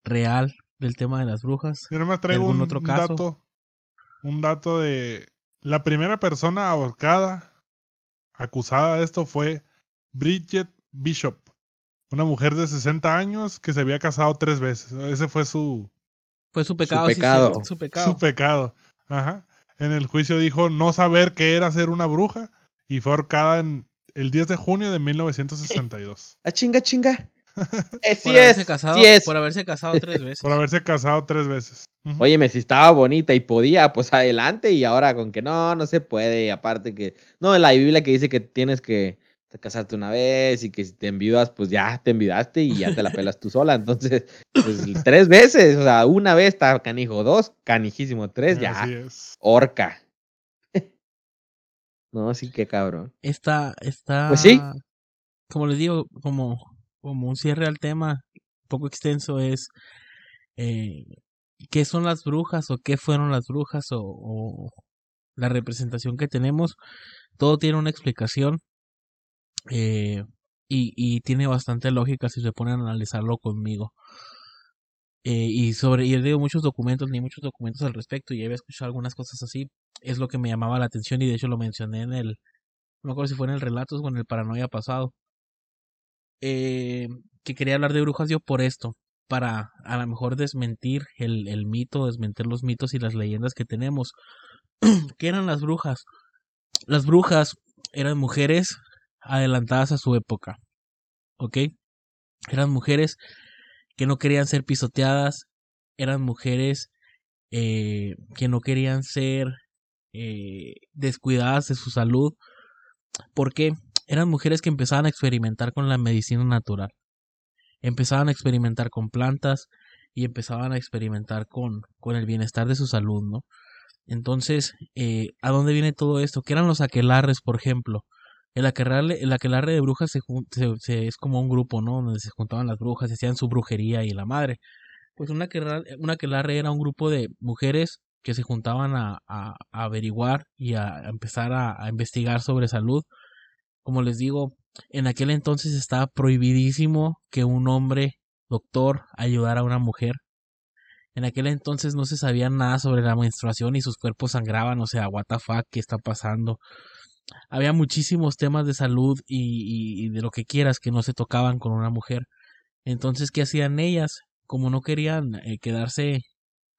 real del tema de las brujas. Yo nomás traigo algún un, otro caso? dato. Un dato de la primera persona ahorcada, acusada de esto, fue Bridget Bishop. Una mujer de 60 años que se había casado tres veces. Ese fue su, Fue su pecado. sí, pecado. sí, su pecado. su pecado. Ajá. En el juicio dijo no saber qué era ser una bruja y fue ahorcada en el 10 de junio de 1962. Ah, chinga, chinga. Eh, sí por haberse es, casado, sí es. por haberse casado tres veces. Por haberse casado tres veces. Ujú. Óyeme, si estaba bonita y podía, pues adelante. Y ahora con que no, no se puede. Y aparte que, no, en la Biblia que dice que tienes que casarte una vez y que si te enviudas, pues ya te enviudaste y ya te la pelas tú sola. Entonces, pues tres veces, o sea, una vez está canijo, dos, canijísimo, tres, ya, Así es. horca. no, sí que cabrón. Está, está. Pues sí. Como les digo, como, como un cierre al tema un poco extenso es eh, qué son las brujas o qué fueron las brujas o, o la representación que tenemos. Todo tiene una explicación eh, y, y tiene bastante lógica si se ponen a analizarlo conmigo. Eh, y sobre, y he leído muchos documentos, ni muchos documentos al respecto, y había escuchado algunas cosas así. Es lo que me llamaba la atención, y de hecho lo mencioné en el, no me acuerdo si fue en el Relatos o en el Paranoia pasado. Eh, que quería hablar de brujas yo por esto, para a lo mejor desmentir el, el mito, desmentir los mitos y las leyendas que tenemos. ¿Qué eran las brujas? Las brujas eran mujeres adelantadas a su época, ¿ok? Eran mujeres que no querían ser pisoteadas, eran mujeres eh, que no querían ser eh, descuidadas de su salud, porque eran mujeres que empezaban a experimentar con la medicina natural, empezaban a experimentar con plantas y empezaban a experimentar con, con el bienestar de su salud, ¿no? Entonces, eh, ¿a dónde viene todo esto? ¿Qué eran los aquelarres, por ejemplo? El aquelarre, el aquelarre de brujas se, se, es como un grupo, ¿no? Donde se juntaban las brujas, se hacían su brujería y la madre. Pues una aquelarre, una aquelarre era un grupo de mujeres que se juntaban a, a, averiguar y a, empezar a, a, investigar sobre salud. Como les digo, en aquel entonces estaba prohibidísimo que un hombre doctor ayudara a una mujer. En aquel entonces no se sabía nada sobre la menstruación y sus cuerpos sangraban, o sea, what the fuck, ¿qué está pasando? Había muchísimos temas de salud y, de lo que quieras que no se tocaban con una mujer. Entonces, ¿qué hacían ellas? Como no querían eh, quedarse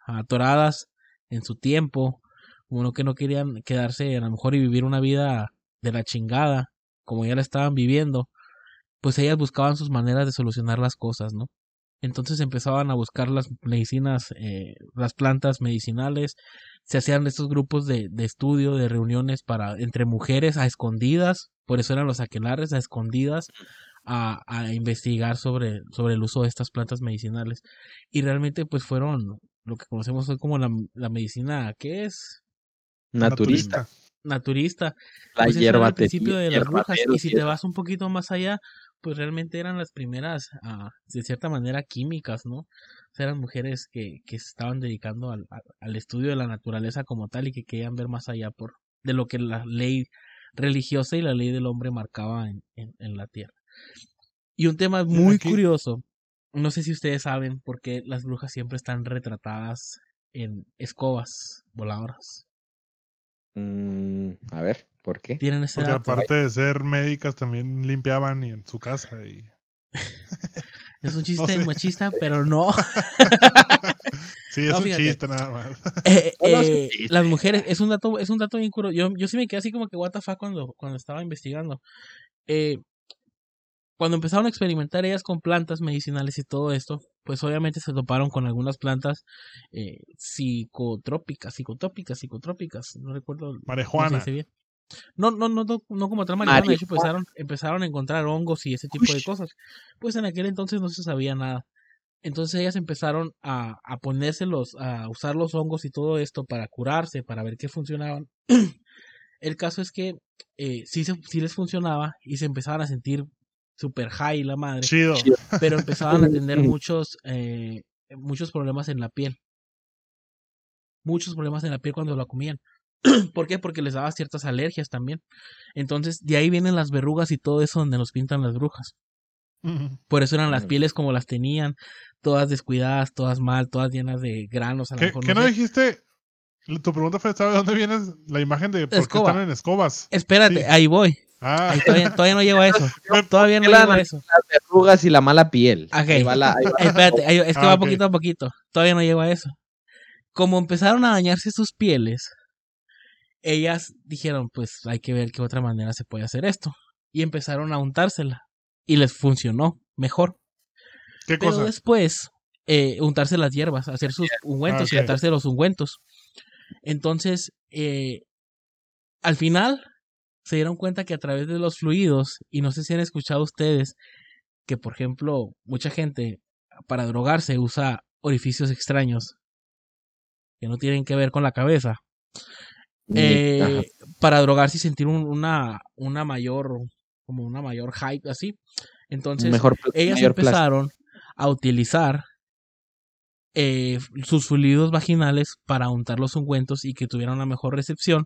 atoradas en su tiempo, como no que no querían quedarse a lo mejor y vivir una vida de la chingada, como ya la estaban viviendo, pues ellas buscaban sus maneras de solucionar las cosas, ¿no? Entonces empezaban a buscar las medicinas, eh, las plantas medicinales, se hacían estos grupos de, de, estudio, de reuniones para entre mujeres a escondidas, por eso eran los aquelares a escondidas a, a investigar sobre, sobre el uso de estas plantas medicinales. Y realmente pues fueron lo que conocemos hoy como la, la medicina, ¿qué es? Naturista. Naturista. La pues hierba al principio de las brujas. Y si te vas un poquito más allá, pues realmente eran las primeras, uh, de cierta manera, químicas, ¿no? Eran mujeres que, que se estaban dedicando al, al, estudio de la naturaleza como tal y que querían ver más allá por de lo que la ley religiosa y la ley del hombre marcaba en, en, en la tierra. Y un tema muy Aquí. curioso, no sé si ustedes saben por qué las brujas siempre están retratadas en escobas voladoras. Mm, a ver, ¿por qué? Tienen ese Porque dato? aparte de ser médicas también limpiaban y en su casa y Es un chiste no sé. machista, pero no. sí, es no, un fíjate. chiste nada más. Eh, eh, las mujeres, es un dato, es un dato bien curioso. Yo, yo sí me quedé así como que what the fuck cuando, cuando estaba investigando. Eh, cuando empezaron a experimentar ellas con plantas medicinales y todo esto, pues obviamente se toparon con algunas plantas eh, psicotrópicas, psicotrópicas, psicotrópicas, no recuerdo. Marihuana. No, no, no, no, no como otra marihuana, de hecho empezaron, empezaron a encontrar hongos y ese tipo Uy. de cosas. Pues en aquel entonces no se sabía nada. Entonces ellas empezaron a, a ponérselos, a usar los hongos y todo esto para curarse, para ver qué funcionaban. El caso es que eh, sí, se, sí les funcionaba y se empezaban a sentir super high la madre. Chido. Pero empezaban a tener muchos, eh, muchos problemas en la piel. Muchos problemas en la piel cuando la comían. ¿Por qué? Porque les daba ciertas alergias también. Entonces, de ahí vienen las verrugas y todo eso donde nos pintan las brujas. Por eso eran las pieles como las tenían, todas descuidadas, todas mal, todas llenas de granos. A ¿Qué, mejor, ¿qué no, dijiste? Tu pregunta fue, ¿sabes de dónde viene la imagen de por Escoba. qué están en escobas? Espérate, Sí. ahí voy. Ah, Ahí todavía, todavía no llego a eso. Todavía no llego a eso. Las verrugas y la mala piel. Ok. Ahí va la- ahí va- Espérate, ahí- es que Ah, va poquito a poquito. Todavía no llego a eso. Como empezaron a dañarse sus pieles, ellas dijeron, pues hay que ver qué otra manera se puede hacer esto. Y empezaron a untársela. Y les funcionó mejor. ¿Qué Pero cosa? después, eh, untarse las hierbas, hacer sus ungüentos y ok. untarse los ungüentos. Entonces, eh, al final, se dieron cuenta que a través de los fluidos, y no sé si han escuchado ustedes, que por ejemplo, mucha gente para drogarse usa orificios extraños que no tienen que ver con la cabeza. Eh, para drogarse y sentir un- una, una mayor, como una mayor hype así. Entonces, mejor, ellas empezaron a utilizar eh, sus fluidos vaginales para untar los ungüentos y que tuvieran una mejor recepción.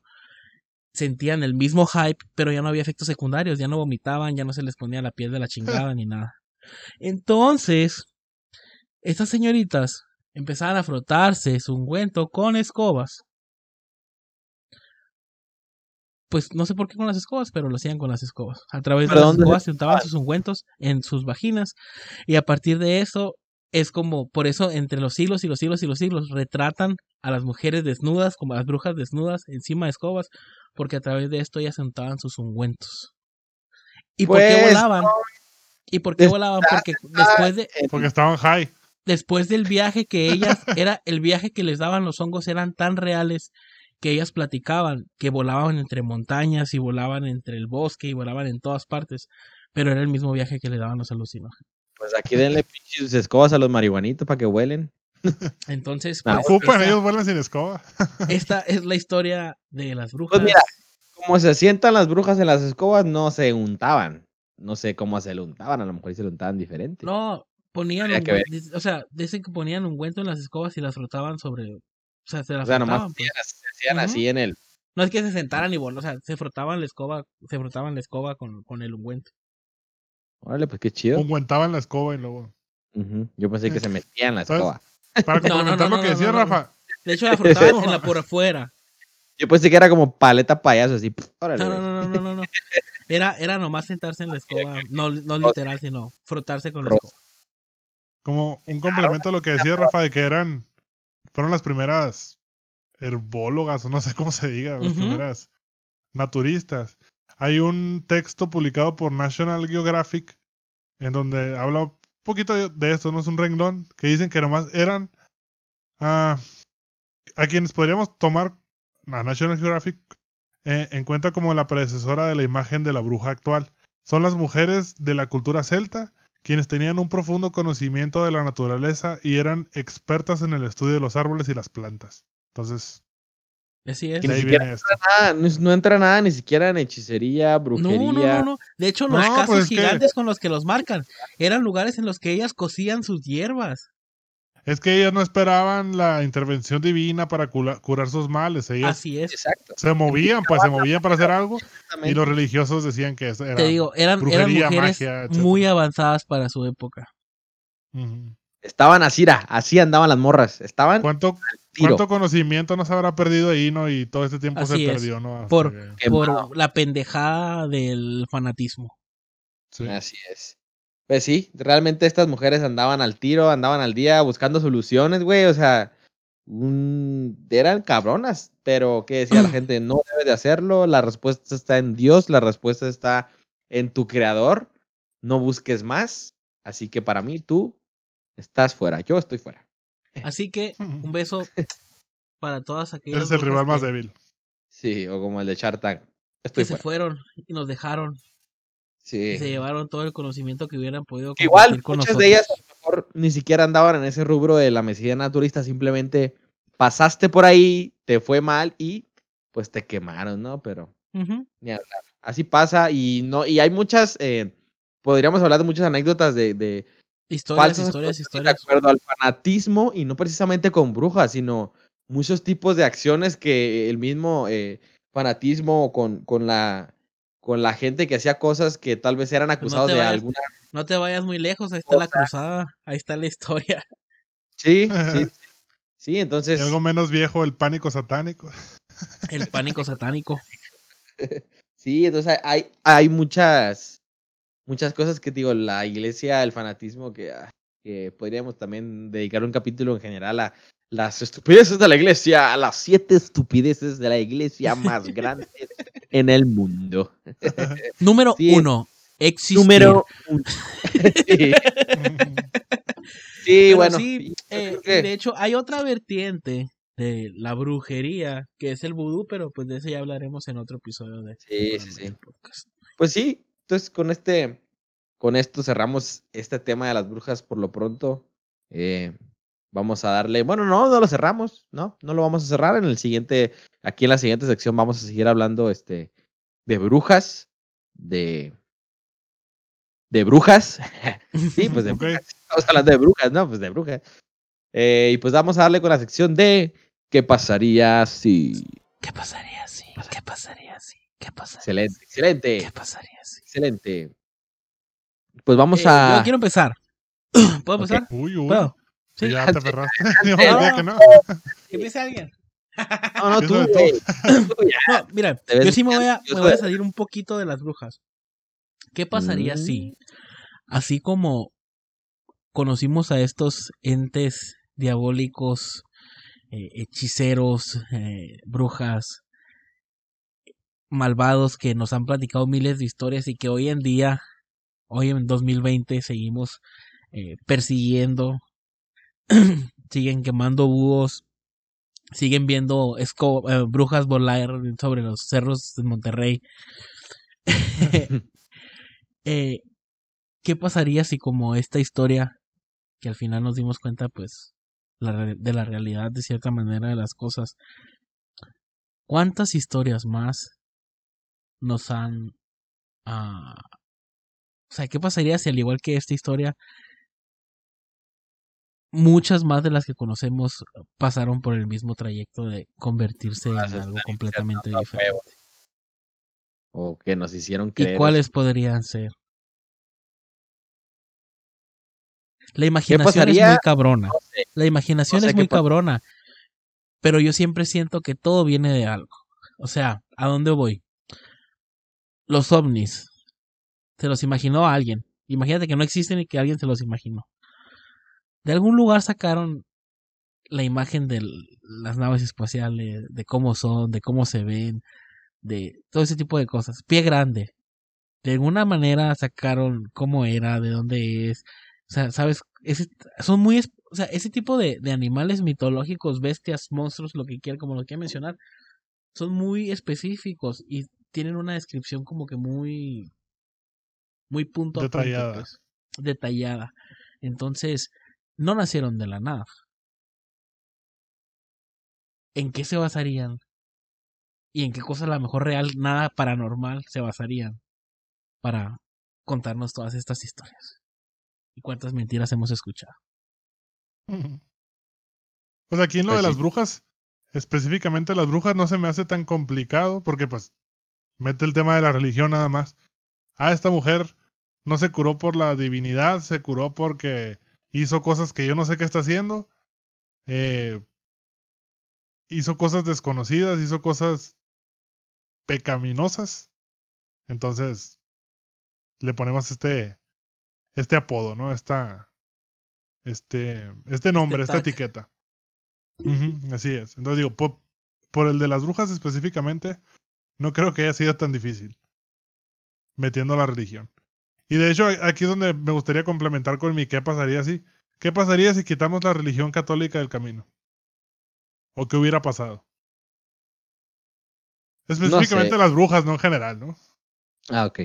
Sentían el mismo hype, pero ya no había efectos secundarios, ya no vomitaban, ya no se les ponía la piel de la chingada ni nada. Entonces, estas señoritas empezaban a frotarse su ungüento con escobas. Pues no sé por qué con las escobas, pero lo hacían con las escobas. A través de ¿Pero las escobas se untaban sus ungüentos en sus vaginas y a partir de eso es como, por eso entre los siglos y los siglos y los siglos retratan a las mujeres desnudas, como a las brujas desnudas encima de escobas, porque a través de esto ellas se untaban sus ungüentos. ¿Y por qué Pues, volaban? ¿Y por qué volaban? Porque después de, Porque estaban high. después del viaje que ellas, era el viaje que les daban los hongos eran tan reales que ellas platicaban que volaban entre montañas y volaban entre el bosque y volaban en todas partes, pero era el mismo viaje que le daban los alucinógenos. Pues aquí denle pinches escobas a los marihuanitos para que huelen. Entonces, pues, Ocupan, esta, ellos vuelan sin escoba. esta es la historia de las brujas. Pues mira, como se sientan las brujas en las escobas, no se untaban. No sé cómo se untaban, a lo mejor se le untaban diferente. no, ponían, ungüe- o sea, dicen que ponían ungüento en las escobas y las frotaban sobre, o sea, se las o sea, nomás frotaban, pues. se hacían así en el. No es que se sentaran y vol- o sea, se frotaban la escoba, se frotaban la escoba con, con el ungüento. Órale, pues qué chido. Ungüentaban la escoba y luego. Yo pensé que se metían la ¿Sabes? escoba. Para No, no, complementar no, lo que no, decía no, no. Rafa, De hecho, la frotaban en la por afuera. Yo pensé que era como paleta payaso, así. Órale, No, no, no, no, no. Era, era nomás sentarse en la escoba, no, no literal, sino frotarse con la escoba. como un complemento a lo que decía Rafa de que eran. Fueron las primeras herbólogas, o no sé cómo se diga, las primeras naturistas. Hay un texto publicado por National Geographic en donde habla un poquito de- de esto, no es un renglón, que dicen que nomás eran ah, a quienes podríamos tomar a National Geographic eh, en cuenta como la predecesora de la imagen de la bruja actual. Son las mujeres de la cultura celta quienes tenían un profundo conocimiento de la naturaleza y eran expertas en el estudio de los árboles y las plantas. Entonces, Así es. Ni siquiera viene esto. Ah, no, no entra nada, ni siquiera en hechicería, brujería. No, no, no, no. De hecho, los No, casos pues que- gigantes con los que los marcan eran lugares en los que ellas cosían sus hierbas. Es que ellas no esperaban la intervención divina para curar sus males. Ellas Así es. Exacto. se movían, pues se movían para hacer algo y los religiosos decían que eso era. Te digo, eran, eran brujería, mujeres magia, muy avanzadas para su época. Estaban así, era, así andaban las morras. Estaban ¿Cuánto. ¿Cuánto conocimiento no se habrá perdido ahí, no? Y todo este tiempo Así se es. perdió, ¿no? Hasta Por- que- Quemado. Por la pendejada del fanatismo. sí. Así es. Pues sí, realmente estas mujeres andaban al tiro, andaban al día buscando soluciones, güey. O sea, un- eran cabronas. Pero, ¿qué decía la gente? No debes de hacerlo. La respuesta está en Dios, la respuesta está en tu creador. No busques más. Así que para mí, tú estás fuera. Yo estoy fuera. Así que un beso para todas aquellas Eres el rival más que, débil. Sí, o como el de Chartang. que se fueron y nos dejaron Sí. se llevaron todo el conocimiento que hubieran podido igual con muchas nosotros. de ellas a lo mejor ni siquiera andaban en ese rubro de la medicina naturista, simplemente pasaste por ahí, te fue mal y pues te quemaron, ¿no? Pero Ujú. ni hablar. Así pasa y no y hay muchas, eh, podríamos hablar de muchas anécdotas de, de Historias, falsas historias, acusaciones de historias. acuerdo al fanatismo y no precisamente con brujas, sino muchos tipos de acciones que el mismo eh, fanatismo con, con la con la gente que hacía cosas que tal vez eran acusados te de vayas. alguna No te vayas muy lejos, ahí está la cruzada, ahí está la historia. Sí, sí. Sí, entonces. Y algo menos viejo, el pánico satánico. El pánico satánico. Sí, entonces hay, hay muchas, muchas cosas que digo, la iglesia, el fanatismo, que, ah, que podríamos también dedicar un capítulo en general a las estupideces de la iglesia, a las siete estupideces de la iglesia más grandes en el mundo. Número Sí. uno. Existir. Número uno. Sí. Sí, Pero bueno. sí, eh, de hecho, hay otra vertiente de la brujería, que es el vudú, pero pues de eso ya hablaremos en otro episodio de Sí, sí, sí. podcast. Pues sí, entonces con este, con esto cerramos este tema de las brujas por lo pronto. Eh, vamos a darle, bueno, no, no lo cerramos, no, no lo vamos a cerrar. En el siguiente, aquí en la siguiente sección vamos a seguir hablando, este, de brujas, de, de brujas. sí, pues de brujas. Estamos hablando de brujas, ¿no? Pues de brujas. Eh, y pues vamos a darle con la sección de ¿qué pasaría si? ¿Qué pasaría si? ¿Qué pasaría si? ¿Qué pasaría? Excelente, excelente, ¿Qué pasaría si? excelente. Pues vamos Eh, a. Yo quiero empezar. ¿Puedo empezar? Uy, uy. ¿Puedo? Sí. Ya te aferraste. Yo No, que empiece alguien. No, no, tú, güey. No, mira, yo sí me voy, a, me voy a salir un poquito de las brujas. ¿Qué pasaría Mm. si, así como conocimos a estos entes diabólicos, eh, hechiceros, eh, brujas, malvados que nos han platicado miles de historias y que hoy en día, hoy en 2020, seguimos eh, persiguiendo, siguen quemando búhos, siguen viendo esco- eh, brujas volar sobre los cerros de Monterrey. Eh, ¿Qué pasaría si como esta historia, que al final nos dimos cuenta pues la de la realidad de cierta manera de las cosas, cuántas historias más nos han... ah, o sea, ¿qué pasaría si al igual que esta historia, muchas más de las que conocemos pasaron por el mismo trayecto de convertirse en algo completamente diferente? O que nos hicieron ¿Y creer. cuáles podrían ser? La imaginación es muy cabrona. No sé. La imaginación No sé es muy cabrona. Pero yo siempre siento que todo viene de algo. O sea, ¿a dónde voy? Los ovnis. Se los imaginó a alguien. Imagínate que no existen y que alguien se los imaginó. De algún lugar sacaron la imagen de las naves espaciales, de cómo son, de cómo se ven, de todo ese tipo de cosas. Pie grande. De alguna manera sacaron cómo era, de dónde es. O sea, ¿sabes? Ese, son muy... O sea, ese tipo de, de animales mitológicos, bestias, monstruos, lo que quieran, como lo quiera mencionar, son muy específicos y tienen una descripción como que muy... Muy punto a punto, Detallada. pues, detallada. Entonces, no nacieron de la nada. ¿En qué se basarían? ¿Y en qué cosas a lo mejor real, nada paranormal se basarían para contarnos todas estas historias? ¿Y cuántas mentiras hemos escuchado? Pues aquí en lo Pues de sí. las brujas, específicamente las brujas, no se me hace tan complicado porque pues mete el tema de la religión nada más. Ah, esta mujer no se curó por la divinidad, se curó porque hizo cosas que yo no sé qué está haciendo. Eh, hizo cosas desconocidas, hizo cosas pecaminosas. Entonces, le ponemos este, este apodo, ¿no? Esta, este, este nombre, esta tag. etiqueta. Así es. Entonces digo, por, por el de las brujas específicamente, no creo que haya sido tan difícil. Metiendo la religión. Y de hecho, aquí es donde me gustaría complementar con mi qué pasaría si. ¿Qué pasaría si quitamos la religión católica del camino? ¿O qué hubiera pasado? Específicamente las brujas, no en general, ¿no? Ah, ok.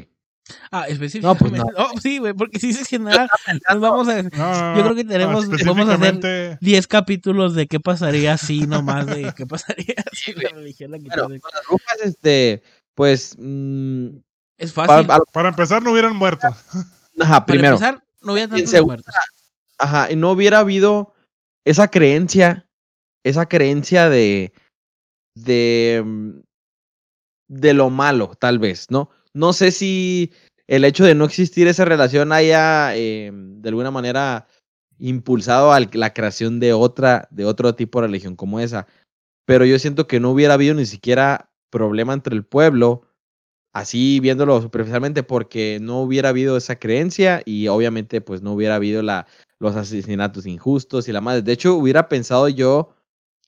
Ah, específicamente. no. Oh, sí, güey, porque si dices general, nos vamos a... No, no, Yo no, creo que tenemos- no, vamos a hacer- específicamente- 10 capítulos de qué pasaría si nomás de qué pasaría si la religión la Bueno, quitas de- las brujas, este, pues, mm, Es fácil. Para empezar, no hubieran muerto. ajá, Para primero, empezar, no había tantos muertos. ajá, y no hubiera habido esa creencia, esa creencia de, de, de lo malo, tal vez, ¿no? No sé si el hecho de no existir esa relación haya, eh, de alguna manera, impulsado a la creación de otra, de otro tipo de religión como esa. Pero yo siento que no hubiera habido ni siquiera problema entre el pueblo, así viéndolo superficialmente, porque no hubiera habido esa creencia y obviamente pues no hubiera habido la, los asesinatos injustos y la madre. De hecho, hubiera pensado yo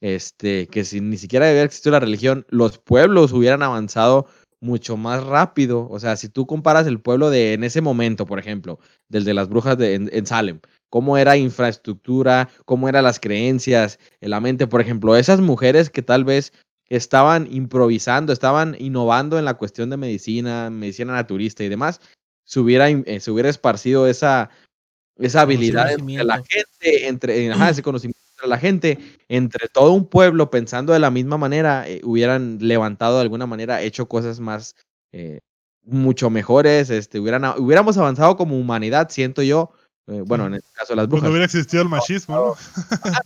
este, que si ni siquiera hubiera existido la religión, los pueblos hubieran avanzado mucho más rápido. O sea, si tú comparas el pueblo de en ese momento, por ejemplo, del de las brujas de, en, en Salem, cómo era infraestructura, cómo eran las creencias, en la mente. Por ejemplo, esas mujeres que tal vez estaban improvisando, estaban innovando en la cuestión de medicina, medicina naturista y demás, se hubiera, eh, se hubiera esparcido esa, esa habilidad entre la gente, entre ajá, ese conocimiento entre la gente, entre todo un pueblo pensando de la misma manera, eh, hubieran levantado de alguna manera, hecho cosas más, eh, mucho mejores, este, hubieran, hubiéramos avanzado como humanidad, siento yo, eh, bueno, en este caso las brujas. Cuando hubiera existido el machismo, ¿no?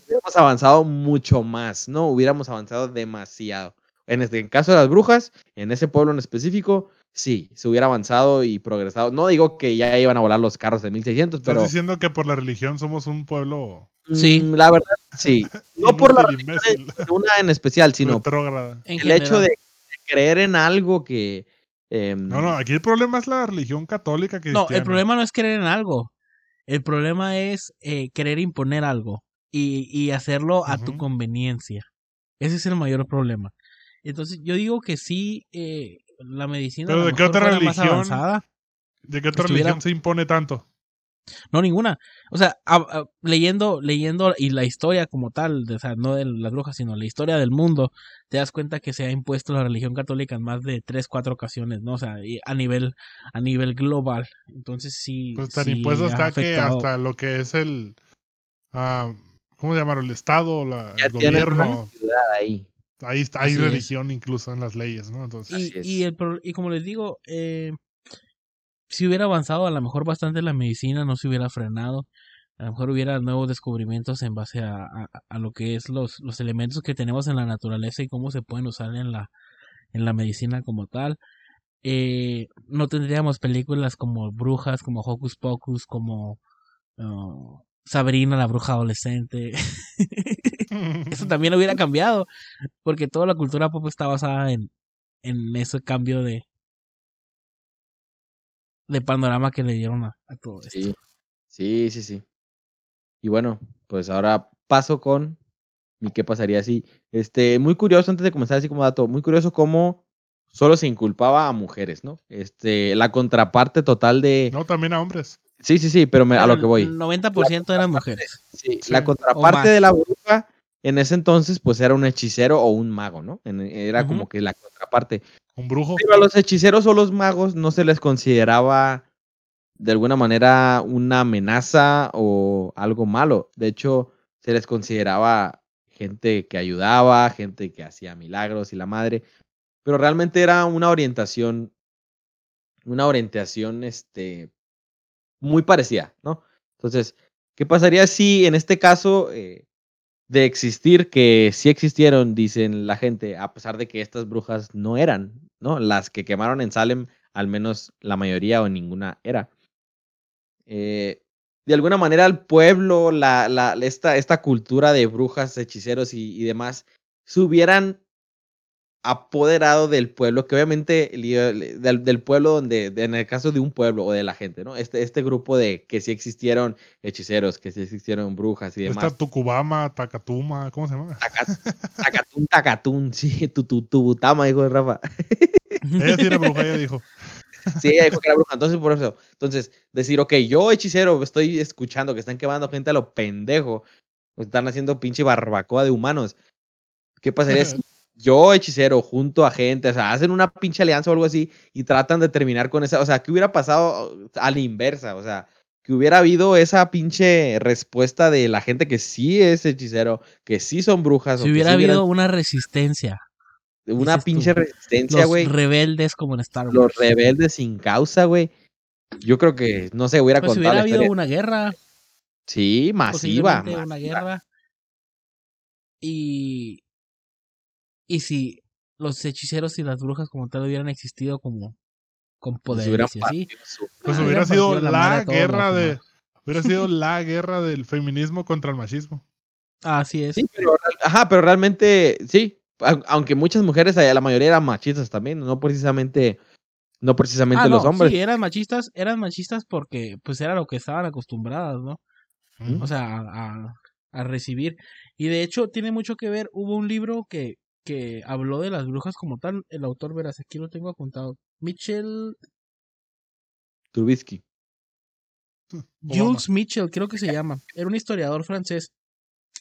hubiéramos avanzado mucho más, ¿no? Hubiéramos avanzado demasiado. En este caso de las brujas, en ese pueblo en específico, sí, se hubiera avanzado y progresado. No digo que ya iban a volar los carros de 1600, pero... Estás diciendo que por la religión somos un pueblo... Sí. Mm, la verdad, sí. No por la religión, una en especial, sino el hecho de creer en algo que... Em, no, no, aquí el problema es la religión católica que... No, el problema no es creer en algo. El problema es eh, querer imponer algo y, y hacerlo a tu conveniencia. Ese es el mayor problema. Entonces, yo digo que sí, eh, la medicina. ¿Pero de qué otra religión? ¿De qué otra religión se impone tanto? No, ninguna. O sea, leyendo, leyendo y la historia como tal, o sea, no de las brujas, sino la historia del mundo, te das cuenta que se ha impuesto la religión católica en más de tres, cuatro ocasiones, ¿no? O sea, a nivel, a nivel global. Entonces sí. Pues tan impuesto está que hasta lo que es el. Uh, ¿Cómo se llama? El Estado, la, el gobierno. Ahí. Ahí está, hay religión incluso en las leyes, ¿no? Entonces, y, y, el, y como les digo, eh, si hubiera avanzado a lo mejor bastante la medicina, no se hubiera frenado. A lo mejor hubiera nuevos descubrimientos en base a, a, lo que es los, los elementos que tenemos en la naturaleza y cómo se pueden usar en la, en la medicina como tal. Eh, no tendríamos películas como Brujas, como Hocus Pocus, como uh, Sabrina la bruja adolescente. Eso también hubiera cambiado, porque toda la cultura pop está basada en, en ese cambio de, de panorama que le dieron a, todo esto. Sí, sí, sí, sí. Y bueno, pues ahora paso con mi qué pasaría si. Este, muy curioso, antes de comenzar así como dato, muy curioso cómo solo se inculpaba a mujeres, ¿no? Este, la contraparte total de. No, también a hombres. Sí, sí, sí, pero a lo que voy. El 90% eran mujeres. Sí, la contraparte de la bruja en ese entonces, pues era un hechicero o un mago, ¿no? Era como que la contraparte. Un brujo. Pero a los hechiceros o los magos no se les consideraba de alguna manera una amenaza o algo malo. De hecho, se les consideraba gente que ayudaba, gente que hacía milagros y la madre. Pero realmente era una orientación, una orientación, este, muy parecida, ¿no? Entonces, ¿qué pasaría si en este caso eh, de existir, que sí existieron, dicen la gente, a pesar de que estas brujas no eran ¿no? Las que quemaron en Salem, al menos la mayoría o ninguna era. Eh, de alguna manera el pueblo, la, la, esta, esta cultura de brujas, hechiceros y, demás, se hubieran apoderado del pueblo, que obviamente del, del, pueblo donde, en el caso de un pueblo o de la gente, ¿no? Este, este grupo de que sí existieron hechiceros, que sí existieron brujas y demás. Esta Tucubama, Tacatuma, ¿cómo se llama? Tacatún, Tacatún, sí, tu, tu, Tubutama, dijo Rafa. ella sí era bruja, ella dijo. Sí, ella dijo que era bruja, entonces por eso. Entonces, decir, ok, yo hechicero estoy escuchando que están quemando gente a lo pendejo, están haciendo pinche barbacoa de humanos. ¿Qué pasaría si yo, hechicero, junto a gente, o sea, hacen una pinche alianza o algo así y tratan de terminar con esa, o sea, ¿qué hubiera pasado a la inversa? O sea, que hubiera habido esa pinche respuesta de la gente que sí es hechicero, que sí son brujas. Si hubiera habido una resistencia. Una pinche resistencia, güey. Los rebeldes como en Star Wars. Los rebeldes sin causa, güey. Yo creo que, no sé, hubiera pues contado. Si hubiera habido una guerra. Sí, masiva. Una guerra. Y y si los hechiceros y las brujas como tal hubieran existido como con pues poderes y así, pues hubiera sido la, guerra de hubiera sido la guerra del feminismo contra el machismo. Así es. Sí, pero, ajá, pero realmente sí, aunque muchas mujeres, la mayoría eran machistas también, no precisamente no precisamente ah, los hombres. Sí, eran machistas, eran machistas porque pues era lo que estaban acostumbradas, ¿no? O sea, a, a recibir. Y de hecho tiene mucho que ver, hubo un libro que que habló de las brujas como tal, el autor, verás, aquí lo tengo apuntado. Mitchell Trubisky. Jules Mitchell, creo que se llama. Era un historiador francés.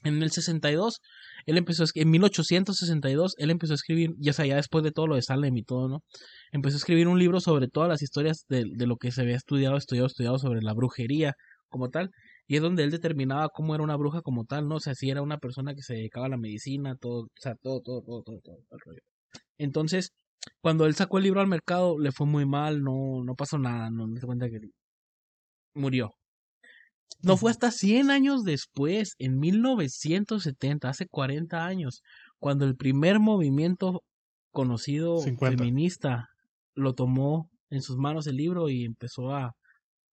En el 62, él empezó a en 1862, él empezó a escribir, ya sea, ya después de todo lo de Salem y todo, ¿no? Empezó a escribir un libro sobre todas las historias de, de lo que se había estudiado, estudiado, estudiado sobre la brujería como tal. Y es donde él determinaba cómo era una bruja como tal, ¿no? O sea, si era una persona que se dedicaba a la medicina, todo, o sea, todo, todo, todo, todo, todo, todo el rollo. Entonces, cuando él sacó el libro al mercado, le fue muy mal, no, no pasó nada, no me cuenta que murió. No fue hasta 100 años después, en 1970, hace 40 años, cuando el primer movimiento conocido 50. feminista lo tomó en sus manos el libro y empezó a,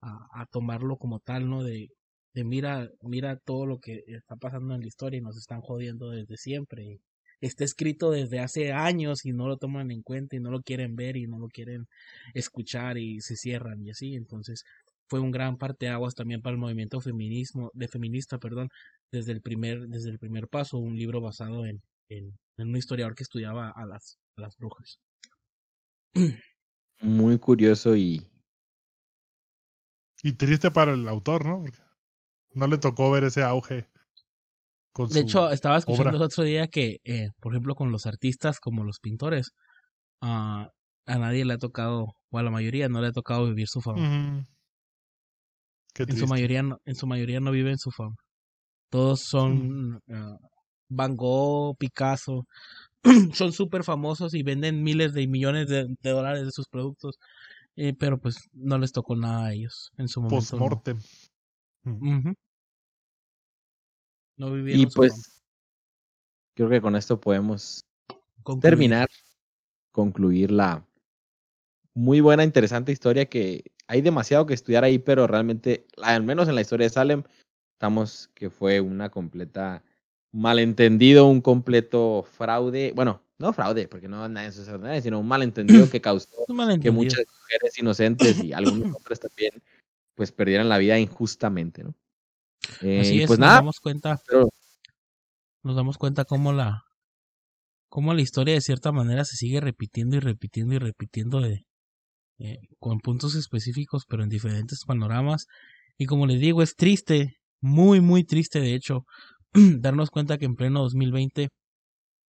a, a tomarlo como tal, ¿no? De, de mira, mira todo lo que está pasando en la historia y nos están jodiendo desde siempre. y Está escrito desde hace años y no lo toman en cuenta y no lo quieren ver y no lo quieren escuchar y se cierran y así. Entonces fue un gran parteaguas también para el movimiento feminismo, de feminista, perdón, desde el primer, desde el primer paso, un libro basado en, en, en un historiador que estudiaba a las, a las brujas. Muy curioso y Y triste para el autor, ¿no? Porque no le tocó ver ese auge. Con De hecho, estaba escuchando obra. el otro día que, eh, por ejemplo, con los artistas como los pintores, ah, a nadie le ha tocado, o a la mayoría no le ha tocado vivir su fama. Qué en su mayoría no, en su mayoría no viven su fama. Todos son ah, Van Gogh, Picasso, son súper famosos y venden miles de millones de, de dólares de sus productos, eh, pero pues no les tocó nada a ellos en su momento. no. No vivieron Y pues creo que con esto podemos Concluir. terminar, concluir la muy buena, interesante historia que hay demasiado que estudiar ahí, pero realmente, al menos en la historia de Salem, estamos que fue una completa malentendido, un completo fraude, bueno, no fraude, porque no nadie sino un malentendido que causó que muchas mujeres inocentes y algunos hombres también, pues perdieran la vida injustamente, ¿no? Eh, Así y es, pues nos nada, damos cuenta, pero nos damos cuenta cómo la, cómo la historia de cierta manera se sigue repitiendo y repitiendo y repitiendo de, eh, con puntos específicos, pero en diferentes panoramas. Y como les digo, es triste, muy, muy triste, de hecho, darnos cuenta que en pleno 2020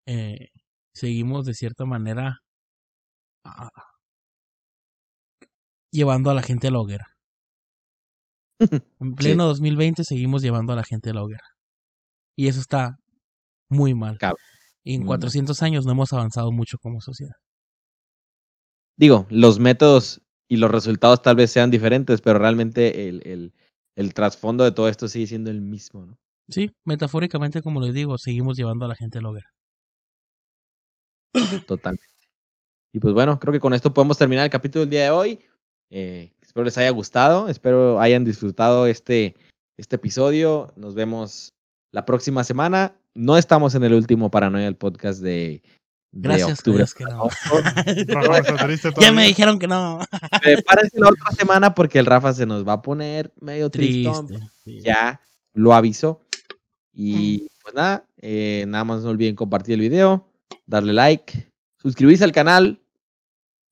eh, seguimos de cierta manera ah, llevando a la gente a la hoguera. En pleno 2020 seguimos llevando a la gente a la hoguera. Y eso está muy mal. Y en muy mal. 400 años no hemos avanzado mucho como sociedad. digo, los métodos y los resultados tal vez sean diferentes, pero realmente el, el, el trasfondo de todo esto sigue siendo el mismo, ¿no? Sí, metafóricamente, como les digo, seguimos llevando a la gente a la hoguera. Totalmente. Y pues bueno, creo que con esto podemos terminar el capítulo del día de hoy. Eh, espero les haya gustado, espero hayan disfrutado este, este episodio. Nos vemos la próxima semana. No estamos en el último Paranoia, el podcast de, de Gracias octubre. Dios que no. Rafa está triste ya me dijeron que no. Prepárense la otra semana porque el Rafa se nos va a poner medio. Triste. sí. ya lo aviso. Y pues nada, eh, nada más no olviden compartir el video, darle like, suscribirse al canal,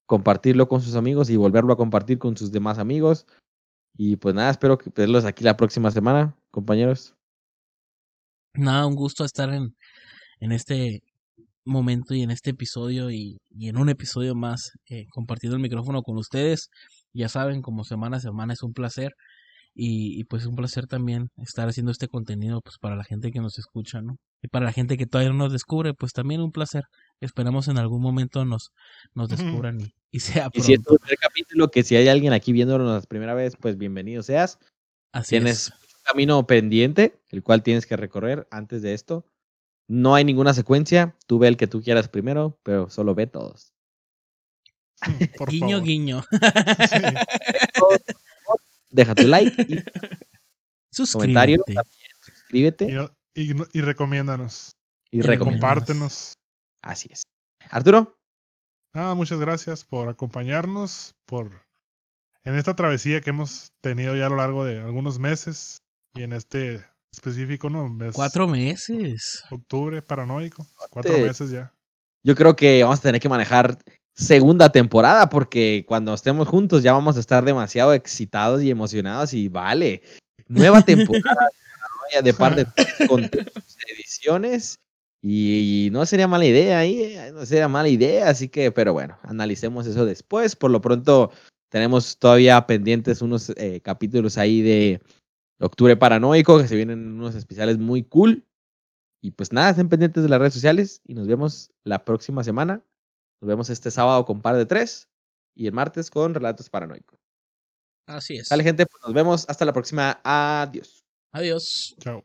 compartirlo con sus amigos y volverlo a compartir con sus demás amigos. Y pues nada, espero que verlos aquí la próxima semana, compañeros. Nada, un gusto estar en, en este momento y en este episodio y, y en un episodio más eh, compartiendo el micrófono con ustedes. Ya saben, como semana a semana es un placer y, y pues es un placer también estar haciendo este contenido pues para la gente que nos escucha, ¿no? Y para la gente que todavía no nos descubre, pues también un placer. Esperamos en algún momento nos, descubran y, y sea Y si es tu primer capítulo, que si hay alguien aquí viéndolo la primera vez, pues bienvenido seas. Así Tienes es. un camino pendiente, el cual tienes que recorrer antes de esto. No hay ninguna secuencia, tú ve el que tú quieras primero, pero solo ve todos. Por Guiño, favor. guiño. Sí. Deja tu like y comentario, Suscríbete. también, suscríbete Y, y no- y recomiéndanos. y. Compártenos. Así es. Arturo, Nada, muchas gracias por acompañarnos, por en esta travesía que hemos tenido ya a lo largo de algunos meses y en este específico, ¿no? Mes- Cuatro meses. Octubre paranoico. Cuatro Te- meses ya. yo creo que vamos a tener que manejar segunda temporada, porque cuando estemos juntos ya vamos a estar demasiado excitados y emocionados y vale. Nueva temporada de parte con ediciones y, no sería mala idea ahí, eh, no sería mala idea, así que, pero bueno, analicemos eso después. Por lo pronto tenemos todavía pendientes unos eh, capítulos ahí de Octubre Paranoico, que se vienen unos especiales muy cool. Y pues nada, estén pendientes de las redes sociales y nos vemos la próxima semana. Nos vemos este sábado con par de tres y el martes con Relatos Paranoicos. Así es. Dale, gente, pues nos vemos. Hasta la próxima. Adiós. Adiós. Chao.